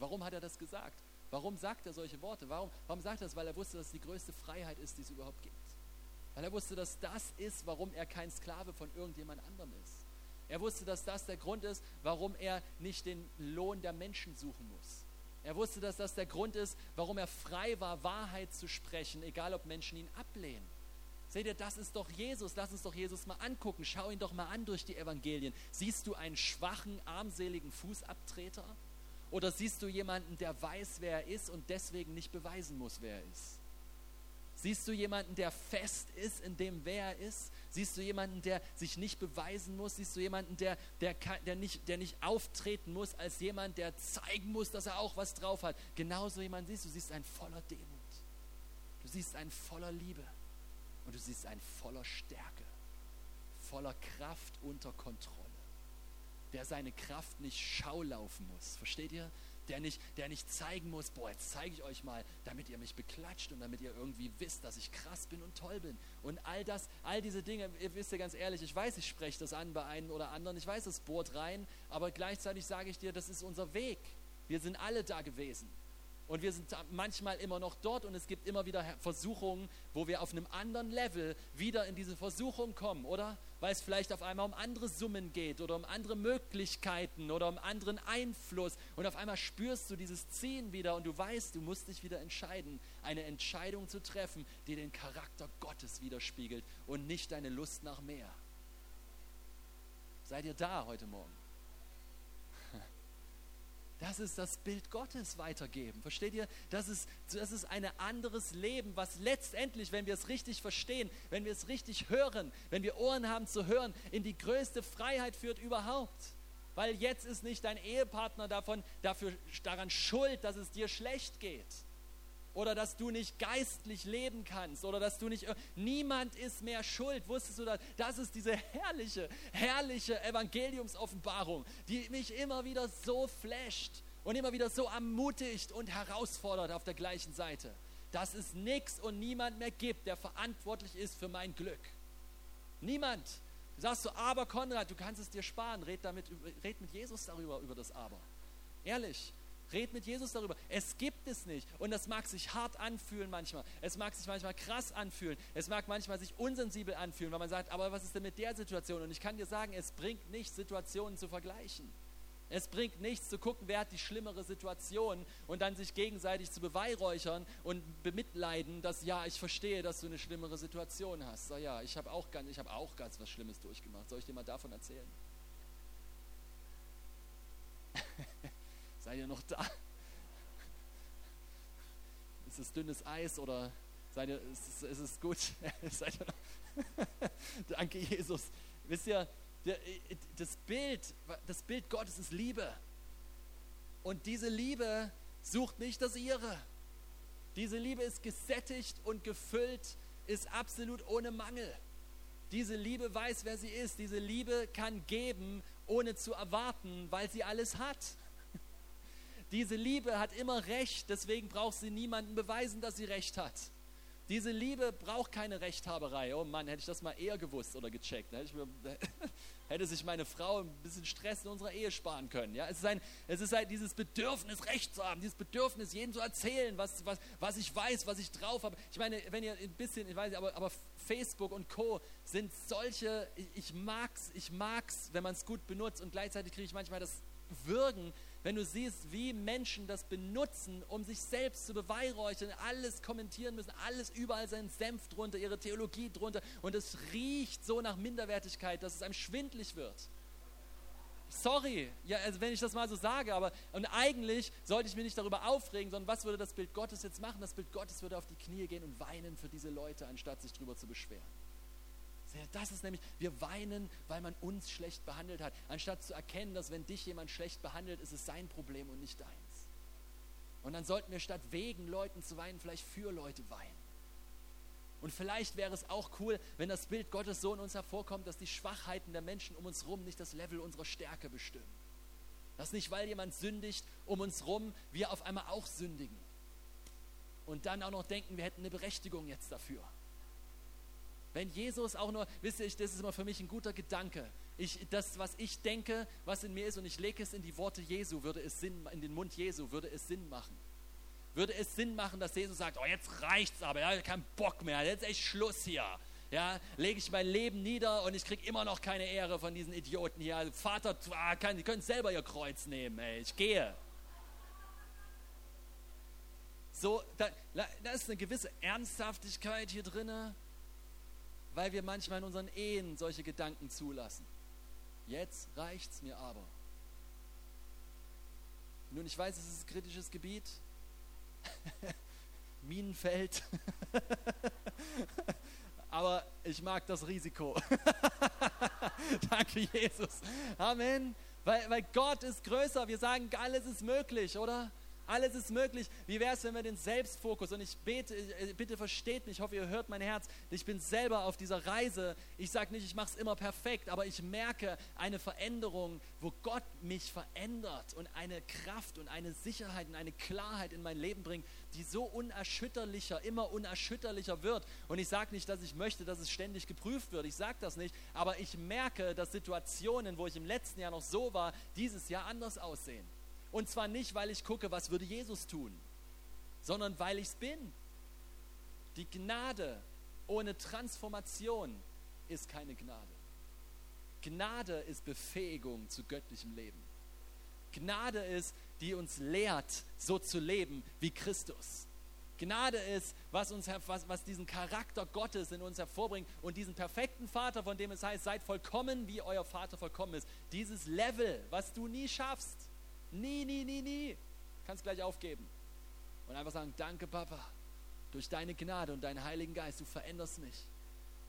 Warum hat er das gesagt? Warum sagt er solche Worte? Warum, warum sagt er das? Weil er wusste, dass es die größte Freiheit ist, die es überhaupt gibt. Weil er wusste, dass das ist, warum er kein Sklave von irgendjemand anderem ist. Er wusste, dass das der Grund ist, warum er nicht den Lohn der Menschen suchen muss. Er wusste, dass das der Grund ist, warum er frei war, Wahrheit zu sprechen, egal ob Menschen ihn ablehnen. Seht ihr, das ist doch Jesus. Lass uns doch Jesus mal angucken. Schau ihn doch mal an durch die Evangelien. Siehst du einen schwachen, armseligen Fußabtreter? Oder siehst du jemanden, der weiß, wer er ist und deswegen nicht beweisen muss, wer er ist? Siehst du jemanden, der fest ist in dem, wer er ist? Siehst du jemanden, der sich nicht beweisen muss? Siehst du jemanden, der, der, der, nicht, der nicht auftreten muss als jemand, der zeigen muss, dass er auch was drauf hat? Genauso jemanden siehst du, siehst einen voller Demut. Du siehst einen voller Liebe. Und du siehst einen voller Stärke, voller Kraft unter Kontrolle. Der seine Kraft nicht schaulaufen muss. Versteht ihr? der nicht, der nicht zeigen muss, boah, jetzt zeige ich euch mal, damit ihr mich beklatscht und damit ihr irgendwie wisst, dass ich krass bin und toll bin. Und all das, all diese Dinge, ihr wisst ja ganz ehrlich, ich weiß, ich spreche das an bei einem oder anderen, ich weiß, es bohrt rein, aber gleichzeitig sage ich dir, das ist unser Weg. Wir sind alle da gewesen. Und wir sind manchmal immer noch dort und es gibt immer wieder Versuchungen, wo wir auf einem anderen Level wieder in diese Versuchung kommen, oder? Weil es vielleicht auf einmal um andere Summen geht oder um andere Möglichkeiten oder um anderen Einfluss. Und auf einmal spürst du dieses Ziehen wieder und du weißt, du musst dich wieder entscheiden, eine Entscheidung zu treffen, die den Charakter Gottes widerspiegelt und nicht deine Lust nach mehr. Seid ihr da heute Morgen? Das ist das Bild Gottes weitergeben. Versteht ihr? Das ist, das ist ein anderes Leben, was letztendlich, wenn wir es richtig verstehen, wenn wir es richtig hören, wenn wir Ohren haben zu hören, in die größte Freiheit führt überhaupt. Weil jetzt ist nicht dein Ehepartner davon, dafür, daran schuld, dass es dir schlecht geht. Oder dass du nicht geistlich leben kannst oder dass du nicht. Niemand ist mehr schuld. Wusstest du das? Das ist diese herrliche, herrliche Evangeliumsoffenbarung, die mich immer wieder so flasht und immer wieder so ermutigt und herausfordert auf der gleichen Seite. Dass es nichts und niemand mehr gibt, der verantwortlich ist für mein Glück. Niemand. Du sagst du, aber Konrad, du kannst es dir sparen. Red, damit, red mit Jesus darüber, über das Aber. Ehrlich. Red mit Jesus darüber. Es gibt es nicht. Und das mag sich hart anfühlen manchmal. Es mag sich manchmal krass anfühlen. Es mag manchmal sich unsensibel anfühlen, weil man sagt, aber was ist denn mit der Situation? Und ich kann dir sagen, es bringt nichts, Situationen zu vergleichen. Es bringt nichts zu gucken, wer hat die schlimmere Situation und dann sich gegenseitig zu beweihräuchern und bemitleiden, dass ja, ich verstehe, dass du eine schlimmere Situation hast. So, ja, ich habe auch, ganz, hab auch ganz was Schlimmes durchgemacht. Soll ich dir mal davon erzählen? Seid ihr noch da? Ist es dünnes Eis oder seid ihr, ist, ist es gut? seid ihr noch? Danke, Jesus. Wisst ihr, das Bild, das Bild Gottes ist Liebe. Und diese Liebe sucht nicht das ihre. Diese Liebe ist gesättigt und gefüllt, ist absolut ohne Mangel. Diese Liebe weiß, wer sie ist. Diese Liebe kann geben, ohne zu erwarten, weil sie alles hat. Diese Liebe hat immer Recht, deswegen braucht sie niemanden beweisen, dass sie Recht hat. Diese Liebe braucht keine Rechthaberei. Oh Mann, hätte ich das mal eher gewusst oder gecheckt. Hätte, mir, hätte sich meine Frau ein bisschen Stress in unserer Ehe sparen können. Ja? Es, ist ein, es ist halt dieses Bedürfnis, Recht zu haben, dieses Bedürfnis, jedem zu erzählen, was, was, was ich weiß, was ich drauf habe. Ich meine, wenn ihr ein bisschen, ich weiß nicht, aber, aber Facebook und Co. sind solche, ich, ich mag's, ich mag's, wenn man es gut benutzt und gleichzeitig kriege ich manchmal das Würgen, wenn du siehst, wie Menschen das benutzen, um sich selbst zu beweihräuchern, alles kommentieren müssen, alles überall seinen Senf drunter, ihre Theologie drunter und es riecht so nach Minderwertigkeit, dass es einem schwindlig wird. Sorry, ja, also wenn ich das mal so sage, aber und eigentlich sollte ich mich nicht darüber aufregen, sondern was würde das Bild Gottes jetzt machen? Das Bild Gottes würde auf die Knie gehen und weinen für diese Leute, anstatt sich darüber zu beschweren. Das ist nämlich, wir weinen, weil man uns schlecht behandelt hat, anstatt zu erkennen, dass wenn dich jemand schlecht behandelt, ist es sein Problem und nicht deins. Und dann sollten wir statt wegen Leuten zu weinen, vielleicht für Leute weinen. Und vielleicht wäre es auch cool, wenn das Bild Gottes so in uns hervorkommt, dass die Schwachheiten der Menschen um uns herum nicht das Level unserer Stärke bestimmen. Dass nicht, weil jemand sündigt um uns herum, wir auf einmal auch sündigen. Und dann auch noch denken, wir hätten eine Berechtigung jetzt dafür. Wenn Jesus auch nur, wisst ihr, das ist immer für mich ein guter Gedanke. Ich, das, was ich denke, was in mir ist, und ich lege es in die Worte Jesu, würde es Sinn, in den Mund Jesu, würde es Sinn machen. Würde es Sinn machen, dass Jesus sagt, oh, jetzt reicht's aber, ja, kein Bock mehr, jetzt ist echt Schluss hier. Ja, lege ich mein Leben nieder und ich kriege immer noch keine Ehre von diesen Idioten hier. Also Vater, ah, kann, die können selber ihr Kreuz nehmen, ey, ich gehe. So, da, da ist eine gewisse Ernsthaftigkeit hier drinne weil wir manchmal in unseren Ehen solche Gedanken zulassen. Jetzt reicht es mir aber. Nun, ich weiß, es ist ein kritisches Gebiet. Minenfeld. aber ich mag das Risiko. Danke, Jesus. Amen. Weil, weil Gott ist größer. Wir sagen, alles ist möglich, oder? Alles ist möglich. Wie wäre es, wenn wir den Selbstfokus, und ich bete, äh, bitte versteht mich, ich hoffe, ihr hört mein Herz, ich bin selber auf dieser Reise. Ich sage nicht, ich mache es immer perfekt, aber ich merke eine Veränderung, wo Gott mich verändert und eine Kraft und eine Sicherheit und eine Klarheit in mein Leben bringt, die so unerschütterlicher, immer unerschütterlicher wird. Und ich sage nicht, dass ich möchte, dass es ständig geprüft wird. Ich sage das nicht. Aber ich merke, dass Situationen, wo ich im letzten Jahr noch so war, dieses Jahr anders aussehen. Und zwar nicht, weil ich gucke, was würde Jesus tun, sondern weil ich es bin. Die Gnade ohne Transformation ist keine Gnade. Gnade ist Befähigung zu göttlichem Leben. Gnade ist, die uns lehrt, so zu leben wie Christus. Gnade ist, was, uns, was, was diesen Charakter Gottes in uns hervorbringt und diesen perfekten Vater, von dem es heißt, seid vollkommen, wie euer Vater vollkommen ist. Dieses Level, was du nie schaffst, Nie, nie, nie, nie. Kannst gleich aufgeben. Und einfach sagen, danke Papa, durch deine Gnade und deinen Heiligen Geist, du veränderst mich.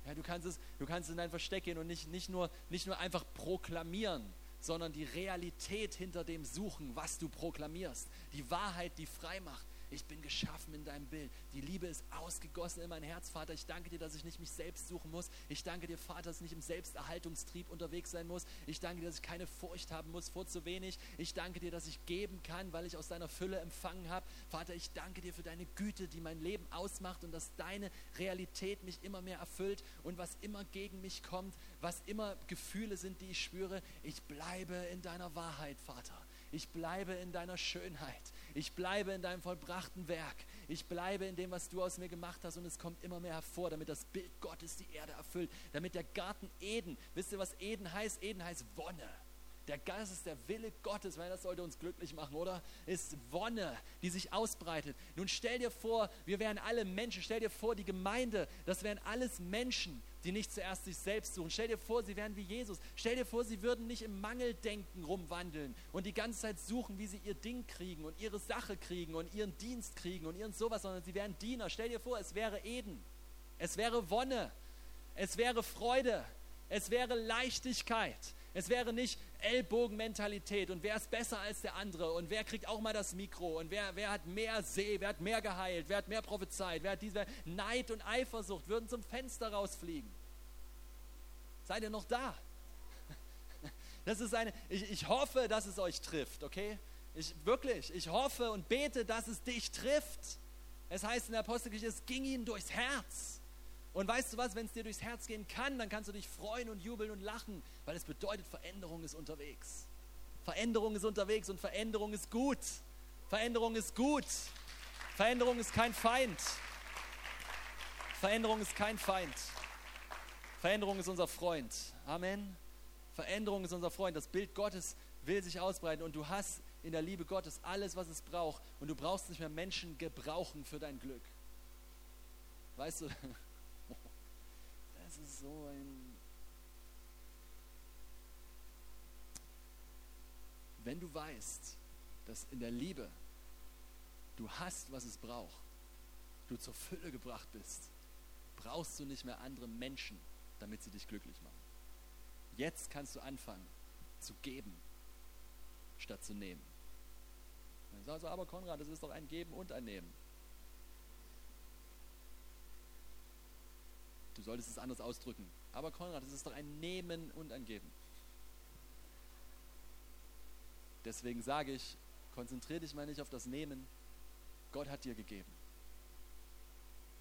Ja, du kannst es, du kannst in dein Versteck gehen und nicht, nicht, nur, nicht nur einfach proklamieren, sondern die Realität hinter dem suchen, was du proklamierst. Die Wahrheit, die frei macht. Ich bin geschaffen in deinem Bild. Die Liebe ist ausgegossen in mein Herz, Vater. Ich danke dir, dass ich nicht mich selbst suchen muss. Ich danke dir, Vater, dass ich nicht im Selbsterhaltungstrieb unterwegs sein muss. Ich danke dir, dass ich keine Furcht haben muss vor zu wenig. Ich danke dir, dass ich geben kann, weil ich aus deiner Fülle empfangen habe. Vater, ich danke dir für deine Güte, die mein Leben ausmacht und dass deine Realität mich immer mehr erfüllt und was immer gegen mich kommt, was immer Gefühle sind, die ich spüre, ich bleibe in deiner Wahrheit, Vater. Ich bleibe in deiner Schönheit. Ich bleibe in deinem vollbrachten Werk. Ich bleibe in dem, was du aus mir gemacht hast und es kommt immer mehr hervor, damit das Bild Gottes die Erde erfüllt, damit der Garten Eden, wisst ihr, was Eden heißt? Eden heißt Wonne. Der Geist ist der Wille Gottes, weil das sollte uns glücklich machen, oder? Ist Wonne, die sich ausbreitet. Nun stell dir vor, wir wären alle Menschen. Stell dir vor, die Gemeinde, das wären alles Menschen, die nicht zuerst sich selbst suchen. Stell dir vor, sie wären wie Jesus. Stell dir vor, sie würden nicht im Mangeldenken rumwandeln und die ganze Zeit suchen, wie sie ihr Ding kriegen und ihre Sache kriegen und ihren Dienst kriegen und ihren sowas, sondern sie wären Diener. Stell dir vor, es wäre Eden. Es wäre Wonne. Es wäre Freude. Es wäre Leichtigkeit. Es wäre nicht Ellbogenmentalität und wer ist besser als der andere und wer kriegt auch mal das Mikro und wer, wer hat mehr See, wer hat mehr geheilt, wer hat mehr prophezeit, wer hat diese Neid und Eifersucht würden zum Fenster rausfliegen. Seid ihr noch da? Das ist eine, ich, ich hoffe, dass es euch trifft, okay? Ich, wirklich, ich hoffe und bete, dass es dich trifft. Es heißt in der Apostelgeschichte, es ging ihnen durchs Herz. Und weißt du was, wenn es dir durchs Herz gehen kann, dann kannst du dich freuen und jubeln und lachen, weil es bedeutet, Veränderung ist unterwegs. Veränderung ist unterwegs und Veränderung ist gut. Veränderung ist gut. Veränderung ist kein Feind. Veränderung ist kein Feind. Veränderung ist unser Freund. Amen. Veränderung ist unser Freund. Das Bild Gottes will sich ausbreiten und du hast in der Liebe Gottes alles, was es braucht und du brauchst nicht mehr Menschen gebrauchen für dein Glück. Weißt du, das ist so ein... Wenn du weißt, dass in der Liebe du hast, was es braucht, du zur Fülle gebracht bist, brauchst du nicht mehr andere Menschen, damit sie dich glücklich machen. Jetzt kannst du anfangen zu geben, statt zu nehmen. Du, aber Konrad, das ist doch ein Geben und ein Nehmen. Du solltest es anders ausdrücken. Aber Konrad, es ist doch ein Nehmen und ein Geben. Deswegen sage ich, konzentriere dich mal nicht auf das Nehmen. Gott hat dir gegeben.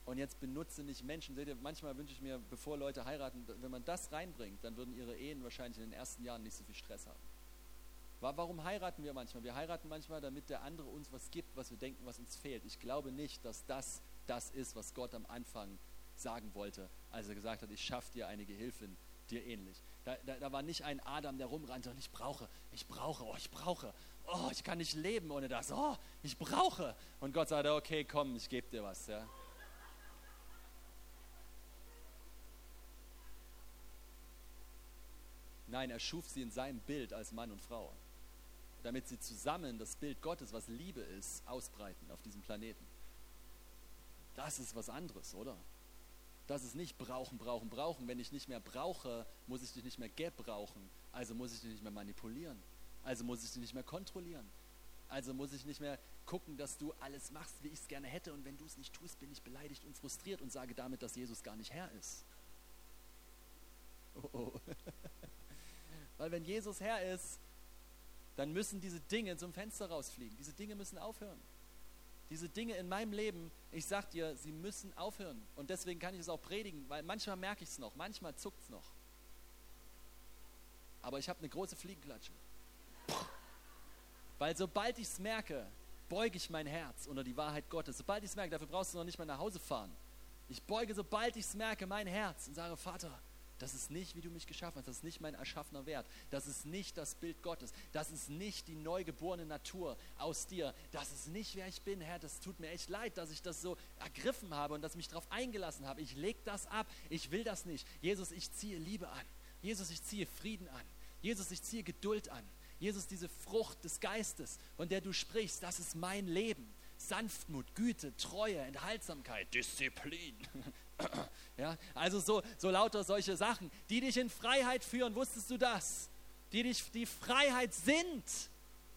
Und jetzt benutze nicht Menschen. Seht ihr, manchmal wünsche ich mir, bevor Leute heiraten, wenn man das reinbringt, dann würden ihre Ehen wahrscheinlich in den ersten Jahren nicht so viel Stress haben. Warum heiraten wir manchmal? Wir heiraten manchmal, damit der andere uns was gibt, was wir denken, was uns fehlt. Ich glaube nicht, dass das das ist, was Gott am Anfang sagen wollte, als er gesagt hat, ich schaffe dir eine Gehilfin, dir ähnlich. Da, da, da, war nicht ein Adam, der rumrannte und ich brauche, ich brauche, oh, ich brauche, oh, ich kann nicht leben ohne das, oh, ich brauche. Und Gott sagte, okay, komm, ich gebe dir was. Ja. Nein, er schuf sie in seinem Bild als Mann und Frau, damit sie zusammen das Bild Gottes, was Liebe ist, ausbreiten auf diesem Planeten. Das ist was anderes, oder? Das ist nicht brauchen, brauchen, brauchen. Wenn ich nicht mehr brauche, muss ich dich nicht mehr gebrauchen. Also muss ich dich nicht mehr manipulieren. Also muss ich dich nicht mehr kontrollieren. Also muss ich nicht mehr gucken, dass du alles machst, wie ich es gerne hätte. Und wenn du es nicht tust, bin ich beleidigt und frustriert und sage damit, dass Jesus gar nicht Herr ist. Oh, oh. Weil wenn Jesus Herr ist, dann müssen diese Dinge zum Fenster rausfliegen. Diese Dinge müssen aufhören. Diese Dinge in meinem Leben, ich sag dir, sie müssen aufhören. Und deswegen kann ich es auch predigen, weil manchmal merke ich es noch, manchmal zuckt es noch. Aber ich habe eine große Fliegenklatsche. Weil sobald ich es merke, beuge ich mein Herz unter die Wahrheit Gottes. Sobald ich es merke, dafür brauchst du noch nicht mal nach Hause fahren. Ich beuge, sobald ich es merke, mein Herz und sage, Vater, das ist nicht, wie du mich geschaffen hast. Das ist nicht mein erschaffener Wert. Das ist nicht das Bild Gottes. Das ist nicht die neugeborene Natur aus dir. Das ist nicht, wer ich bin, Herr. Das tut mir echt leid, dass ich das so ergriffen habe und dass ich mich darauf eingelassen habe. Ich lege das ab. Ich will das nicht. Jesus, ich ziehe Liebe an. Jesus, ich ziehe Frieden an. Jesus, ich ziehe Geduld an. Jesus, diese Frucht des Geistes, von der du sprichst, das ist mein Leben. Sanftmut, Güte, Treue, Enthaltsamkeit, Disziplin. Ja, also so, so lauter solche Sachen, die dich in Freiheit führen. Wusstest du das? Die dich die Freiheit sind.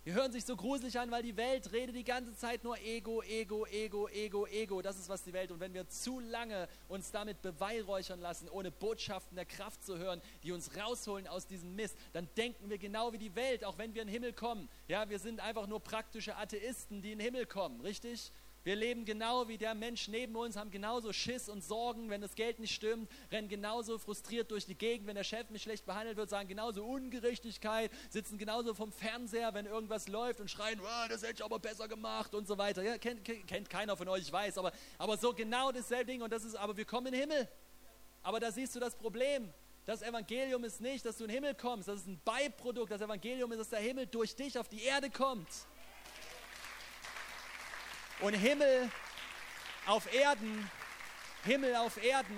Die hören sich so gruselig an, weil die Welt redet die ganze Zeit nur Ego, Ego, Ego, Ego, Ego. Das ist was die Welt. Und wenn wir zu lange uns damit beweihräuchern lassen, ohne Botschaften der Kraft zu hören, die uns rausholen aus diesem Mist, dann denken wir genau wie die Welt, auch wenn wir in den Himmel kommen. Ja, wir sind einfach nur praktische Atheisten, die in den Himmel kommen, richtig? Wir leben genau wie der Mensch neben uns, haben genauso Schiss und Sorgen, wenn das Geld nicht stimmt, rennen genauso frustriert durch die Gegend, wenn der Chef mich schlecht behandelt wird, sagen genauso Ungerechtigkeit, sitzen genauso vom Fernseher, wenn irgendwas läuft und schreien, oh, das hätte ich aber besser gemacht und so weiter. Ja, kennt, kennt keiner von euch, ich weiß, aber, aber so genau dasselbe Ding und das ist, aber wir kommen in den Himmel. Aber da siehst du das Problem. Das Evangelium ist nicht, dass du in den Himmel kommst, das ist ein Beiprodukt. Das Evangelium ist, dass der Himmel durch dich auf die Erde kommt. Und Himmel auf Erden, Himmel auf Erden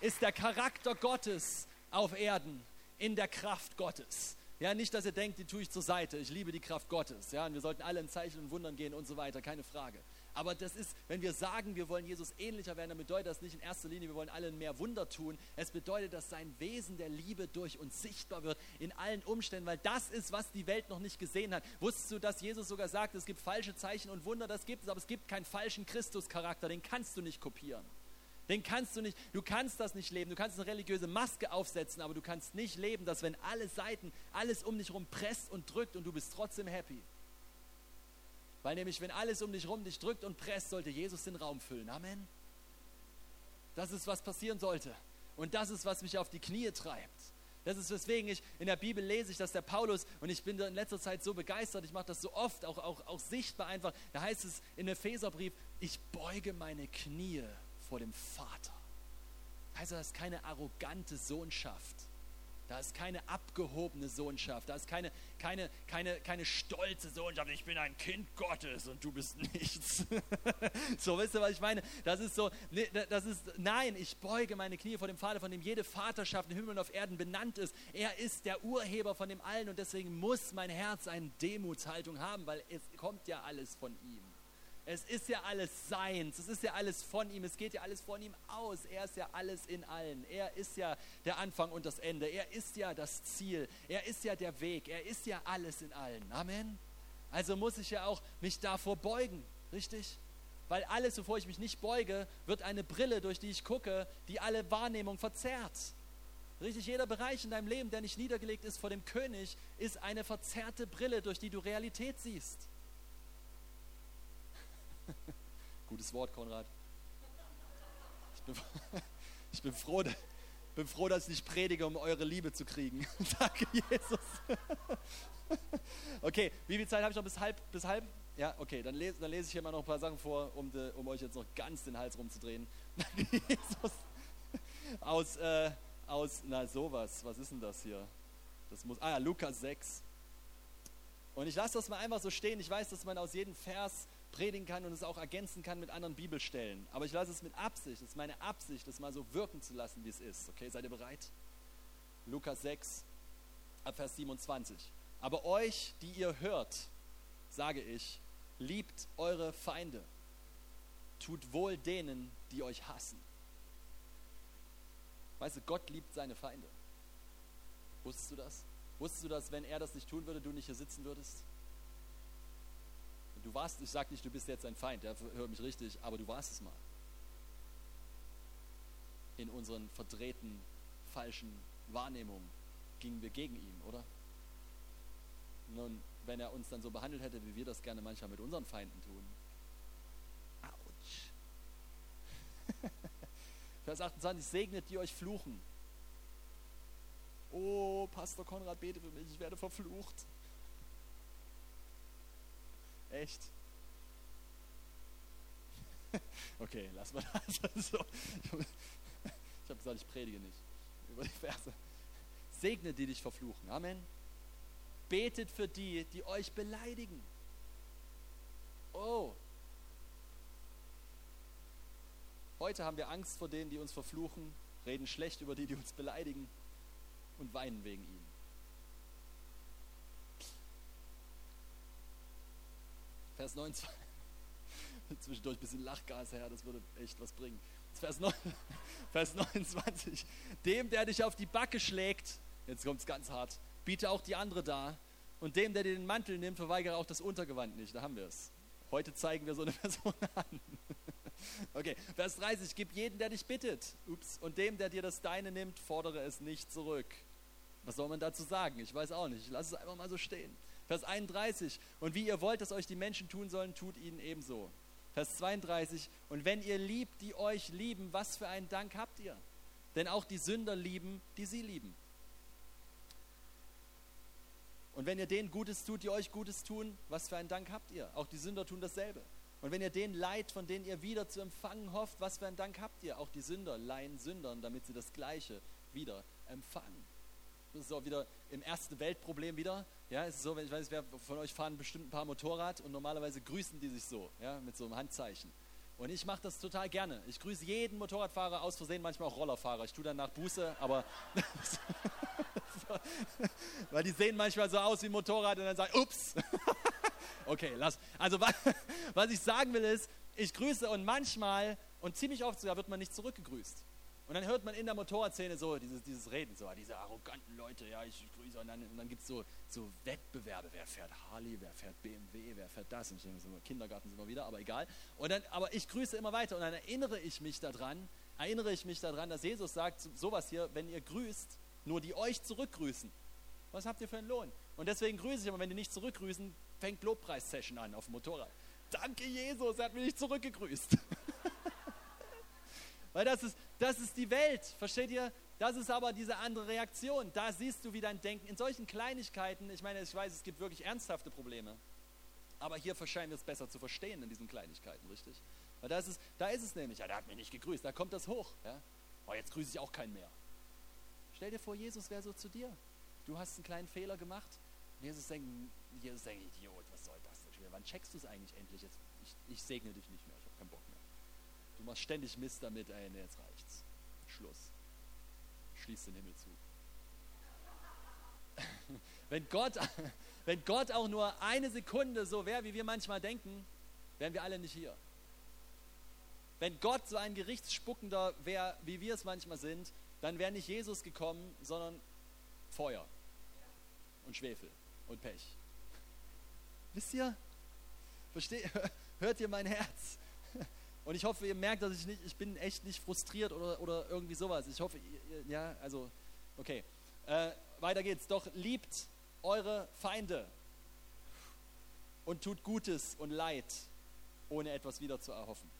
ist der Charakter Gottes auf Erden in der Kraft Gottes. Ja, nicht, dass ihr denkt, die tue ich zur Seite. Ich liebe die Kraft Gottes. Ja, und wir sollten alle in Zeichen und Wundern gehen und so weiter, keine Frage. Aber das ist, wenn wir sagen, wir wollen Jesus ähnlicher werden, dann bedeutet das nicht in erster Linie, wir wollen allen mehr Wunder tun. Es bedeutet, dass sein Wesen der Liebe durch uns sichtbar wird in allen Umständen, weil das ist, was die Welt noch nicht gesehen hat. Wusstest du, dass Jesus sogar sagt, es gibt falsche Zeichen und Wunder, das gibt es, aber es gibt keinen falschen Christuscharakter, den kannst du nicht kopieren. Den kannst du nicht, du kannst das nicht leben. Du kannst eine religiöse Maske aufsetzen, aber du kannst nicht leben, dass wenn alle Seiten, alles um dich herum presst und drückt und du bist trotzdem happy. Weil nämlich, wenn alles um dich rum dich drückt und presst, sollte Jesus den Raum füllen. Amen. Das ist, was passieren sollte. Und das ist, was mich auf die Knie treibt. Das ist, weswegen ich in der Bibel lese ich, dass der Paulus, und ich bin in letzter Zeit so begeistert, ich mache das so oft, auch, auch, auch sichtbar einfach, da heißt es in Epheserbrief, ich beuge meine Knie vor dem Vater. Heißt das ist keine arrogante Sohnschaft, da ist keine abgehobene Sohnschaft. Da ist keine, keine, keine, keine stolze Sohnschaft. Ich bin ein Kind Gottes und du bist nichts. so, wisst ihr, was ich meine? Das ist so, das ist, nein, ich beuge meine Knie vor dem Vater, von dem jede Vaterschaft im Himmel und auf Erden benannt ist. Er ist der Urheber von dem Allen und deswegen muss mein Herz eine Demutshaltung haben, weil es kommt ja alles von ihm. Es ist ja alles seins, es ist ja alles von ihm, es geht ja alles von ihm aus. Er ist ja alles in allen. Er ist ja der Anfang und das Ende. Er ist ja das Ziel. Er ist ja der Weg. Er ist ja alles in allen. Amen. Also muss ich ja auch mich davor beugen, richtig? Weil alles, wovor ich mich nicht beuge, wird eine Brille, durch die ich gucke, die alle Wahrnehmung verzerrt. Richtig, jeder Bereich in deinem Leben, der nicht niedergelegt ist vor dem König, ist eine verzerrte Brille, durch die du Realität siehst. Gutes Wort, Konrad. Ich bin, ich bin, froh, bin froh, dass ich nicht predige, um eure Liebe zu kriegen. Danke, Jesus. Okay, wie viel Zeit habe ich noch bis halb? Bis halb? Ja, okay, dann lese, dann lese ich hier mal noch ein paar Sachen vor, um, de, um euch jetzt noch ganz den Hals rumzudrehen. Jesus. Aus, äh, aus, na sowas, was ist denn das hier? Das muss, ah ja, Lukas 6. Und ich lasse das mal einfach so stehen. Ich weiß, dass man aus jedem Vers predigen kann und es auch ergänzen kann mit anderen Bibelstellen. Aber ich lasse es mit Absicht, es ist meine Absicht, das mal so wirken zu lassen, wie es ist. Okay, seid ihr bereit? Lukas 6, Vers 27. Aber euch, die ihr hört, sage ich, liebt eure Feinde, tut wohl denen, die euch hassen. Weißt du, Gott liebt seine Feinde. Wusstest du das? Wusstest du, dass wenn er das nicht tun würde, du nicht hier sitzen würdest? Du warst, ich sage nicht, du bist jetzt ein Feind, der hört mich richtig, aber du warst es mal. In unseren verdrehten, falschen Wahrnehmungen gingen wir gegen ihn, oder? Nun, wenn er uns dann so behandelt hätte, wie wir das gerne manchmal mit unseren Feinden tun. Autsch. Vers 28, segnet die euch fluchen. Oh, Pastor Konrad, bete für mich, ich werde verflucht. Echt? Okay, lass mal das. So. Ich habe gesagt, ich predige nicht über die Verse. Segne die dich verfluchen. Amen. Betet für die, die euch beleidigen. Oh. Heute haben wir Angst vor denen, die uns verfluchen, reden schlecht über die, die uns beleidigen und weinen wegen ihnen. Vers 19. Zwischendurch ein bisschen Lachgas her, das würde echt was bringen. Vers, 9, Vers 29. Dem, der dich auf die Backe schlägt, jetzt kommt es ganz hart, biete auch die andere da. Und dem, der dir den Mantel nimmt, verweigere auch das Untergewand nicht. Da haben wir es. Heute zeigen wir so eine Person an. Okay, Vers 30, gib jeden, der dich bittet. Ups. Und dem, der dir das Deine nimmt, fordere es nicht zurück. Was soll man dazu sagen? Ich weiß auch nicht. Ich lasse es einfach mal so stehen. Vers 31, und wie ihr wollt, dass euch die Menschen tun sollen, tut ihnen ebenso. Vers 32, und wenn ihr liebt, die euch lieben, was für einen Dank habt ihr? Denn auch die Sünder lieben, die sie lieben. Und wenn ihr denen Gutes tut, die euch Gutes tun, was für einen Dank habt ihr? Auch die Sünder tun dasselbe. Und wenn ihr den Leid, von denen ihr wieder zu empfangen hofft, was für einen Dank habt ihr? Auch die Sünder leihen Sündern, damit sie das Gleiche wieder empfangen. Das ist auch wieder im ersten Weltproblem wieder. Ja, es ist so, wenn ich weiß, wer von euch fahren bestimmt ein paar Motorrad und normalerweise grüßen die sich so, ja, mit so einem Handzeichen. Und ich mache das total gerne. Ich grüße jeden Motorradfahrer, aus Versehen manchmal auch Rollerfahrer. Ich tue dann nach Buße, aber weil die sehen manchmal so aus wie Motorrad und dann sagen, ups. okay, lass. Also was ich sagen will ist, ich grüße und manchmal und ziemlich oft sogar wird man nicht zurückgegrüßt. Und dann hört man in der Motorradszene so dieses, dieses Reden, so diese arroganten Leute, ja, ich grüße. Und dann, dann gibt es so, so Wettbewerbe, wer fährt Harley, wer fährt BMW, wer fährt das. Und ich denke so, Kindergarten sind wir wieder, aber egal. Und dann, aber ich grüße immer weiter und dann erinnere ich mich daran, erinnere ich mich daran, dass Jesus sagt, sowas hier, wenn ihr grüßt, nur die euch zurückgrüßen. Was habt ihr für einen Lohn? Und deswegen grüße ich immer, wenn die nicht zurückgrüßen, fängt Lobpreis-Session an auf dem Motorrad. Danke Jesus, er hat mich nicht zurückgegrüßt. Weil das ist, das ist die Welt, versteht ihr? Das ist aber diese andere Reaktion. Da siehst du, wie dein Denken in solchen Kleinigkeiten, ich meine, ich weiß, es gibt wirklich ernsthafte Probleme, aber hier scheint es besser zu verstehen in diesen Kleinigkeiten, richtig? Weil da ist es, da ist es nämlich, ja, der hat mich nicht gegrüßt, da kommt das hoch. Ja? Oh, jetzt grüße ich auch keinen mehr. Stell dir vor, Jesus wäre so zu dir. Du hast einen kleinen Fehler gemacht. Jesus denkt, Jesus denkt, Idiot, was soll das? Wann checkst du es eigentlich endlich? Jetzt, ich, ich segne dich nicht mehr, ich habe keinen Bock mehr. Du machst ständig Mist damit, ey, nee, jetzt reicht's. Schluss. Schließ den Himmel zu. wenn, Gott, wenn Gott auch nur eine Sekunde so wäre, wie wir manchmal denken, wären wir alle nicht hier. Wenn Gott so ein Gerichtsspuckender wäre, wie wir es manchmal sind, dann wäre nicht Jesus gekommen, sondern Feuer und Schwefel und Pech. Wisst ihr? Versteht? Hört ihr mein Herz? Und ich hoffe, ihr merkt, dass ich nicht, ich bin echt nicht frustriert oder, oder irgendwie sowas. Ich hoffe, ihr, ja, also, okay. Äh, weiter geht's. Doch liebt eure Feinde und tut Gutes und Leid, ohne etwas wieder zu erhoffen.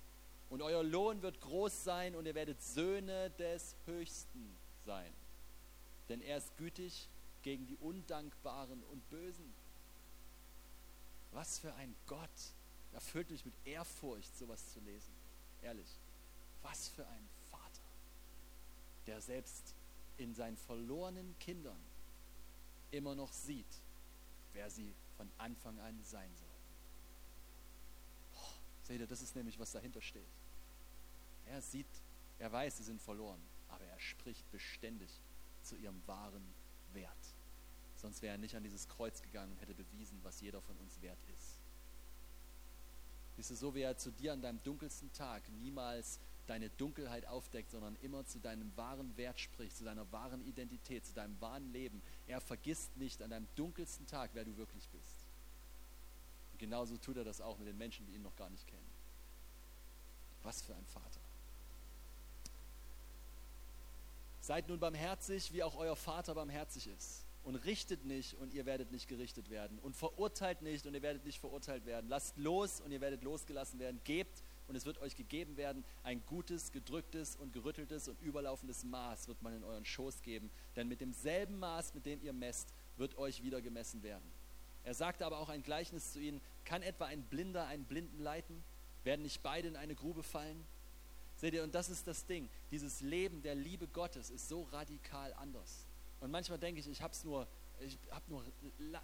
Und euer Lohn wird groß sein und ihr werdet Söhne des Höchsten sein. Denn er ist gütig gegen die Undankbaren und Bösen. Was für ein Gott erfüllt mich mit Ehrfurcht, sowas zu lesen. Ehrlich, was für ein Vater, der selbst in seinen verlorenen Kindern immer noch sieht, wer sie von Anfang an sein soll. Oh, seht ihr, das ist nämlich, was dahinter steht. Er sieht, er weiß, sie sind verloren, aber er spricht beständig zu ihrem wahren Wert. Sonst wäre er nicht an dieses Kreuz gegangen und hätte bewiesen, was jeder von uns wert ist. Siehst du, so wie er zu dir an deinem dunkelsten Tag niemals deine Dunkelheit aufdeckt, sondern immer zu deinem wahren Wert spricht, zu deiner wahren Identität, zu deinem wahren Leben. Er vergisst nicht an deinem dunkelsten Tag, wer du wirklich bist. Und genauso tut er das auch mit den Menschen, die ihn noch gar nicht kennen. Was für ein Vater. Seid nun barmherzig, wie auch euer Vater barmherzig ist und richtet nicht und ihr werdet nicht gerichtet werden und verurteilt nicht und ihr werdet nicht verurteilt werden. Lasst los und ihr werdet losgelassen werden. Gebt und es wird euch gegeben werden. Ein gutes, gedrücktes und gerütteltes und überlaufendes Maß wird man in euren Schoß geben. Denn mit demselben Maß, mit dem ihr messt, wird euch wieder gemessen werden. Er sagte aber auch ein Gleichnis zu ihnen, kann etwa ein Blinder einen Blinden leiten? Werden nicht beide in eine Grube fallen? Seht ihr, und das ist das Ding. Dieses Leben der Liebe Gottes ist so radikal anders. Und manchmal denke ich, ich habe es nur, ich habe nur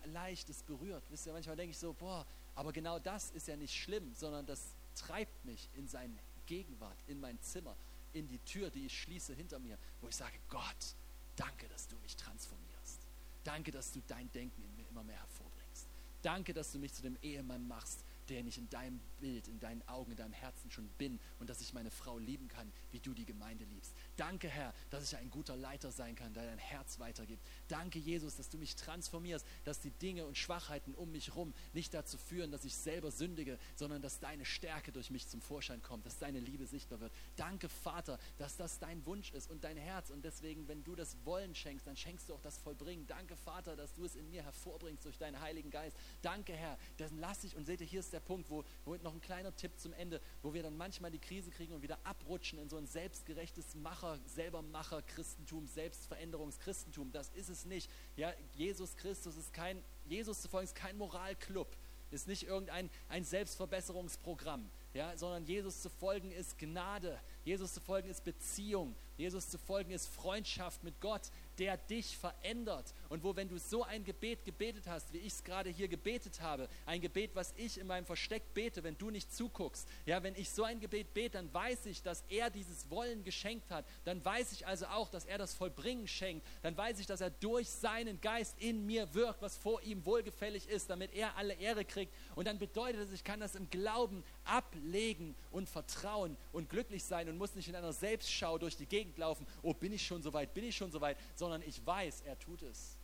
leichtes berührt. Wisst ihr, manchmal denke ich so, boah, aber genau das ist ja nicht schlimm, sondern das treibt mich in seine Gegenwart, in mein Zimmer, in die Tür, die ich schließe hinter mir, wo ich sage, Gott, danke, dass du mich transformierst. Danke, dass du dein Denken in mir immer mehr hervorbringst. Danke, dass du mich zu dem Ehemann machst, den ich in deinem Bild, in deinen Augen, in deinem Herzen schon bin und dass ich meine Frau lieben kann, wie du die Gemeinde liebst. Danke, Herr, dass ich ein guter Leiter sein kann, der dein Herz weitergibt. Danke, Jesus, dass du mich transformierst, dass die Dinge und Schwachheiten um mich herum nicht dazu führen, dass ich selber sündige, sondern dass deine Stärke durch mich zum Vorschein kommt, dass deine Liebe sichtbar wird. Danke, Vater, dass das dein Wunsch ist und dein Herz. Und deswegen, wenn du das Wollen schenkst, dann schenkst du auch das Vollbringen. Danke, Vater, dass du es in mir hervorbringst durch deinen Heiligen Geist. Danke, Herr, dann lass ich, und seht ihr, hier ist der Punkt, wo, wo noch ein kleiner Tipp zum Ende, wo wir dann manchmal die Krise kriegen und wieder abrutschen in so ein selbstgerechtes Macher, selbermacher Christentum, Selbstveränderungschristentum. Das ist es nicht. Ja, Jesus Christus ist kein, Jesus zu folgen ist kein Moralclub, ist nicht irgendein ein Selbstverbesserungsprogramm, ja, sondern Jesus zu folgen ist Gnade, Jesus zu folgen ist Beziehung, Jesus zu folgen ist Freundschaft mit Gott, der dich verändert. Und wo, wenn du so ein Gebet gebetet hast, wie ich es gerade hier gebetet habe, ein Gebet, was ich in meinem Versteck bete, wenn du nicht zuguckst, ja, wenn ich so ein Gebet bete, dann weiß ich, dass er dieses Wollen geschenkt hat. Dann weiß ich also auch, dass er das Vollbringen schenkt. Dann weiß ich, dass er durch seinen Geist in mir wirkt, was vor ihm wohlgefällig ist, damit er alle Ehre kriegt. Und dann bedeutet es, ich kann das im Glauben ablegen und vertrauen und glücklich sein und muss nicht in einer Selbstschau durch die Gegend laufen. Oh, bin ich schon so weit, bin ich schon so weit, sondern sondern ich weiß, er tut es.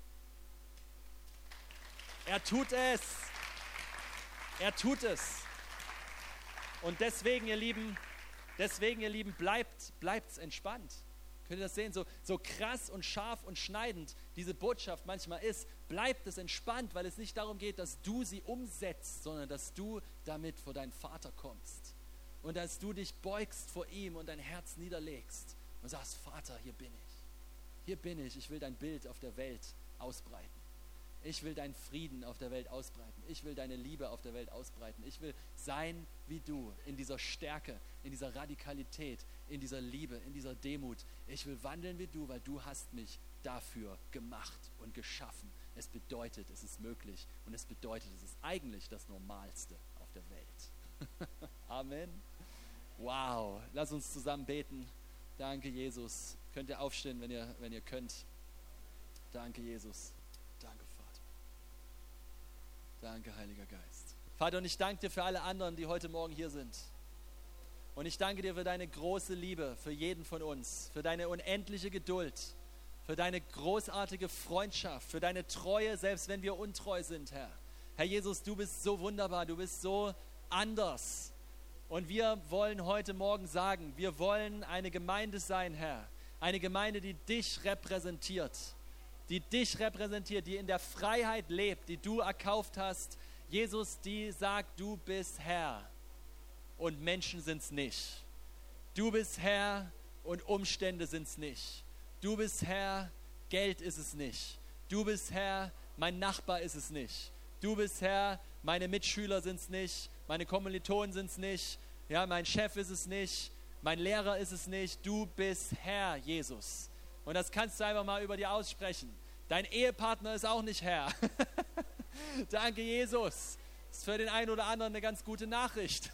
Er tut es. Er tut es. Und deswegen, ihr Lieben, deswegen, ihr Lieben, bleibt, bleibt's entspannt. Könnt ihr das sehen? So, so krass und scharf und schneidend diese Botschaft manchmal ist, bleibt es entspannt, weil es nicht darum geht, dass du sie umsetzt, sondern dass du damit vor deinen Vater kommst. Und dass du dich beugst vor ihm und dein Herz niederlegst und sagst, Vater, hier bin ich hier bin ich, ich will dein Bild auf der Welt ausbreiten. Ich will deinen Frieden auf der Welt ausbreiten. Ich will deine Liebe auf der Welt ausbreiten. Ich will sein wie du in dieser Stärke, in dieser Radikalität, in dieser Liebe, in dieser Demut. Ich will wandeln wie du, weil du hast mich dafür gemacht und geschaffen. Es bedeutet, es ist möglich und es bedeutet, es ist eigentlich das Normalste auf der Welt. Amen. Wow. Lass uns zusammen beten. Danke, Jesus. Könnt ihr aufstehen, wenn ihr, wenn ihr könnt. Danke, Jesus. Danke, Vater. Danke, Heiliger Geist. Vater, und ich danke dir für alle anderen, die heute Morgen hier sind. Und ich danke dir für deine große Liebe für jeden von uns, für deine unendliche Geduld, für deine großartige Freundschaft, für deine Treue, selbst wenn wir untreu sind, Herr. Herr Jesus, du bist so wunderbar, du bist so anders. Und wir wollen heute Morgen sagen, wir wollen eine Gemeinde sein, Herr, eine Gemeinde, die dich repräsentiert, die dich repräsentiert, die in der Freiheit lebt, die du erkauft hast. Jesus, die sagt, du bist Herr und Menschen sind es nicht. Du bist Herr und Umstände sind es nicht. Du bist Herr, Geld ist es nicht. Du bist Herr, mein Nachbar ist es nicht. Du bist Herr, meine Mitschüler sind es nicht, meine Kommilitonen sind es nicht, ja, mein Chef ist es nicht, mein Lehrer ist es nicht, du bist Herr, Jesus. Und das kannst du einfach mal über dir aussprechen. Dein Ehepartner ist auch nicht Herr. Danke, Jesus. Das ist für den einen oder anderen eine ganz gute Nachricht.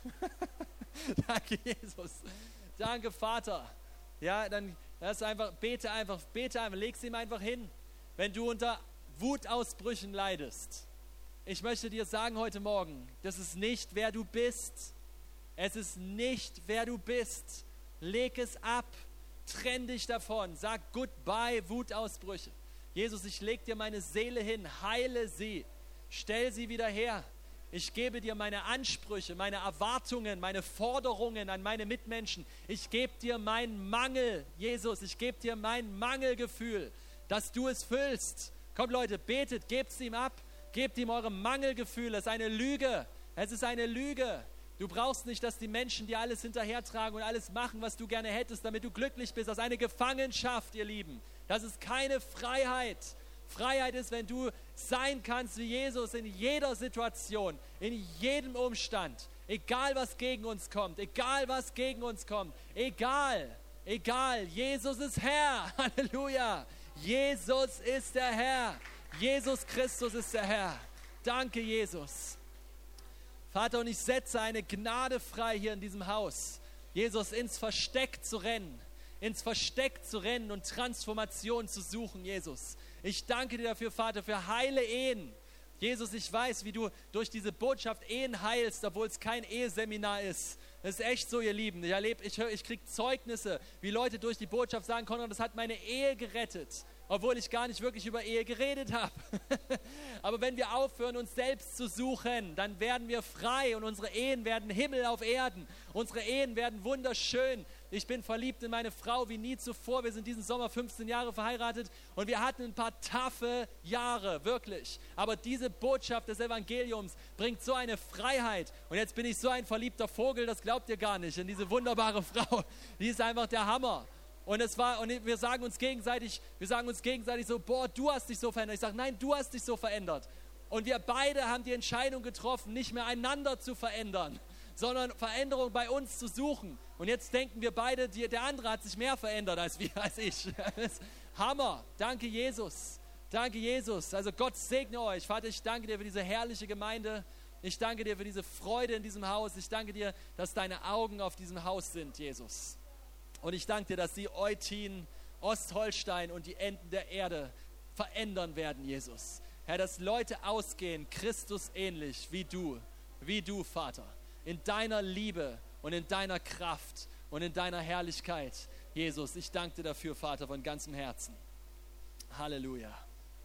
Danke, Jesus. Danke, Vater. Ja, dann lass einfach, bete einfach, bete einfach, leg ihm einfach hin. Wenn du unter Wutausbrüchen leidest, ich möchte dir sagen heute Morgen, das ist nicht, wer du bist, es ist nicht, wer du bist. Leg es ab. Trenn dich davon. Sag Goodbye, Wutausbrüche. Jesus, ich leg dir meine Seele hin. Heile sie. Stell sie wieder her. Ich gebe dir meine Ansprüche, meine Erwartungen, meine Forderungen an meine Mitmenschen. Ich gebe dir meinen Mangel, Jesus. Ich gebe dir mein Mangelgefühl, dass du es füllst. Kommt Leute, betet, gebt es ihm ab. Gebt ihm eure Mangelgefühle. Es ist eine Lüge. Es ist eine Lüge. Du brauchst nicht, dass die Menschen dir alles hinterhertragen und alles machen, was du gerne hättest, damit du glücklich bist. Das ist eine Gefangenschaft, ihr Lieben. Das ist keine Freiheit. Freiheit ist, wenn du sein kannst wie Jesus in jeder Situation, in jedem Umstand. Egal, was gegen uns kommt, egal, was gegen uns kommt, egal, egal. Jesus ist Herr. Halleluja. Jesus ist der Herr. Jesus Christus ist der Herr. Danke, Jesus. Vater, und ich setze eine Gnade frei hier in diesem Haus, Jesus ins Versteck zu rennen, ins Versteck zu rennen und Transformation zu suchen, Jesus. Ich danke dir dafür, Vater, für heile Ehen, Jesus, ich weiß, wie du durch diese Botschaft Ehen heilst, obwohl es kein Eheseminar ist. Das ist echt so, ihr Lieben. Ich erlebe, ich, ich kriege Zeugnisse, wie Leute durch die Botschaft sagen konnten, das hat meine Ehe gerettet obwohl ich gar nicht wirklich über Ehe geredet habe. Aber wenn wir aufhören, uns selbst zu suchen, dann werden wir frei und unsere Ehen werden Himmel auf Erden. Unsere Ehen werden wunderschön. Ich bin verliebt in meine Frau wie nie zuvor. Wir sind diesen Sommer 15 Jahre verheiratet und wir hatten ein paar taffe Jahre, wirklich. Aber diese Botschaft des Evangeliums bringt so eine Freiheit. Und jetzt bin ich so ein verliebter Vogel, das glaubt ihr gar nicht. Und diese wunderbare Frau, die ist einfach der Hammer. Und es war, und wir sagen uns gegenseitig, wir sagen uns gegenseitig so, boah, du hast dich so verändert. Ich sage, nein, du hast dich so verändert. Und wir beide haben die Entscheidung getroffen, nicht mehr einander zu verändern, sondern Veränderung bei uns zu suchen. Und jetzt denken wir beide, die, der andere hat sich mehr verändert als wir, als ich. Hammer. Danke, Jesus. Danke, Jesus. Also Gott segne euch. Vater, ich danke dir für diese herrliche Gemeinde. Ich danke dir für diese Freude in diesem Haus. Ich danke dir, dass deine Augen auf diesem Haus sind, Jesus. Und ich danke dir, dass die Eutin, Ostholstein und die Enden der Erde verändern werden, Jesus. Herr, dass Leute ausgehen, Christus ähnlich wie du, wie du, Vater, in deiner Liebe und in deiner Kraft und in deiner Herrlichkeit. Jesus, ich danke dir dafür, Vater, von ganzem Herzen. Halleluja.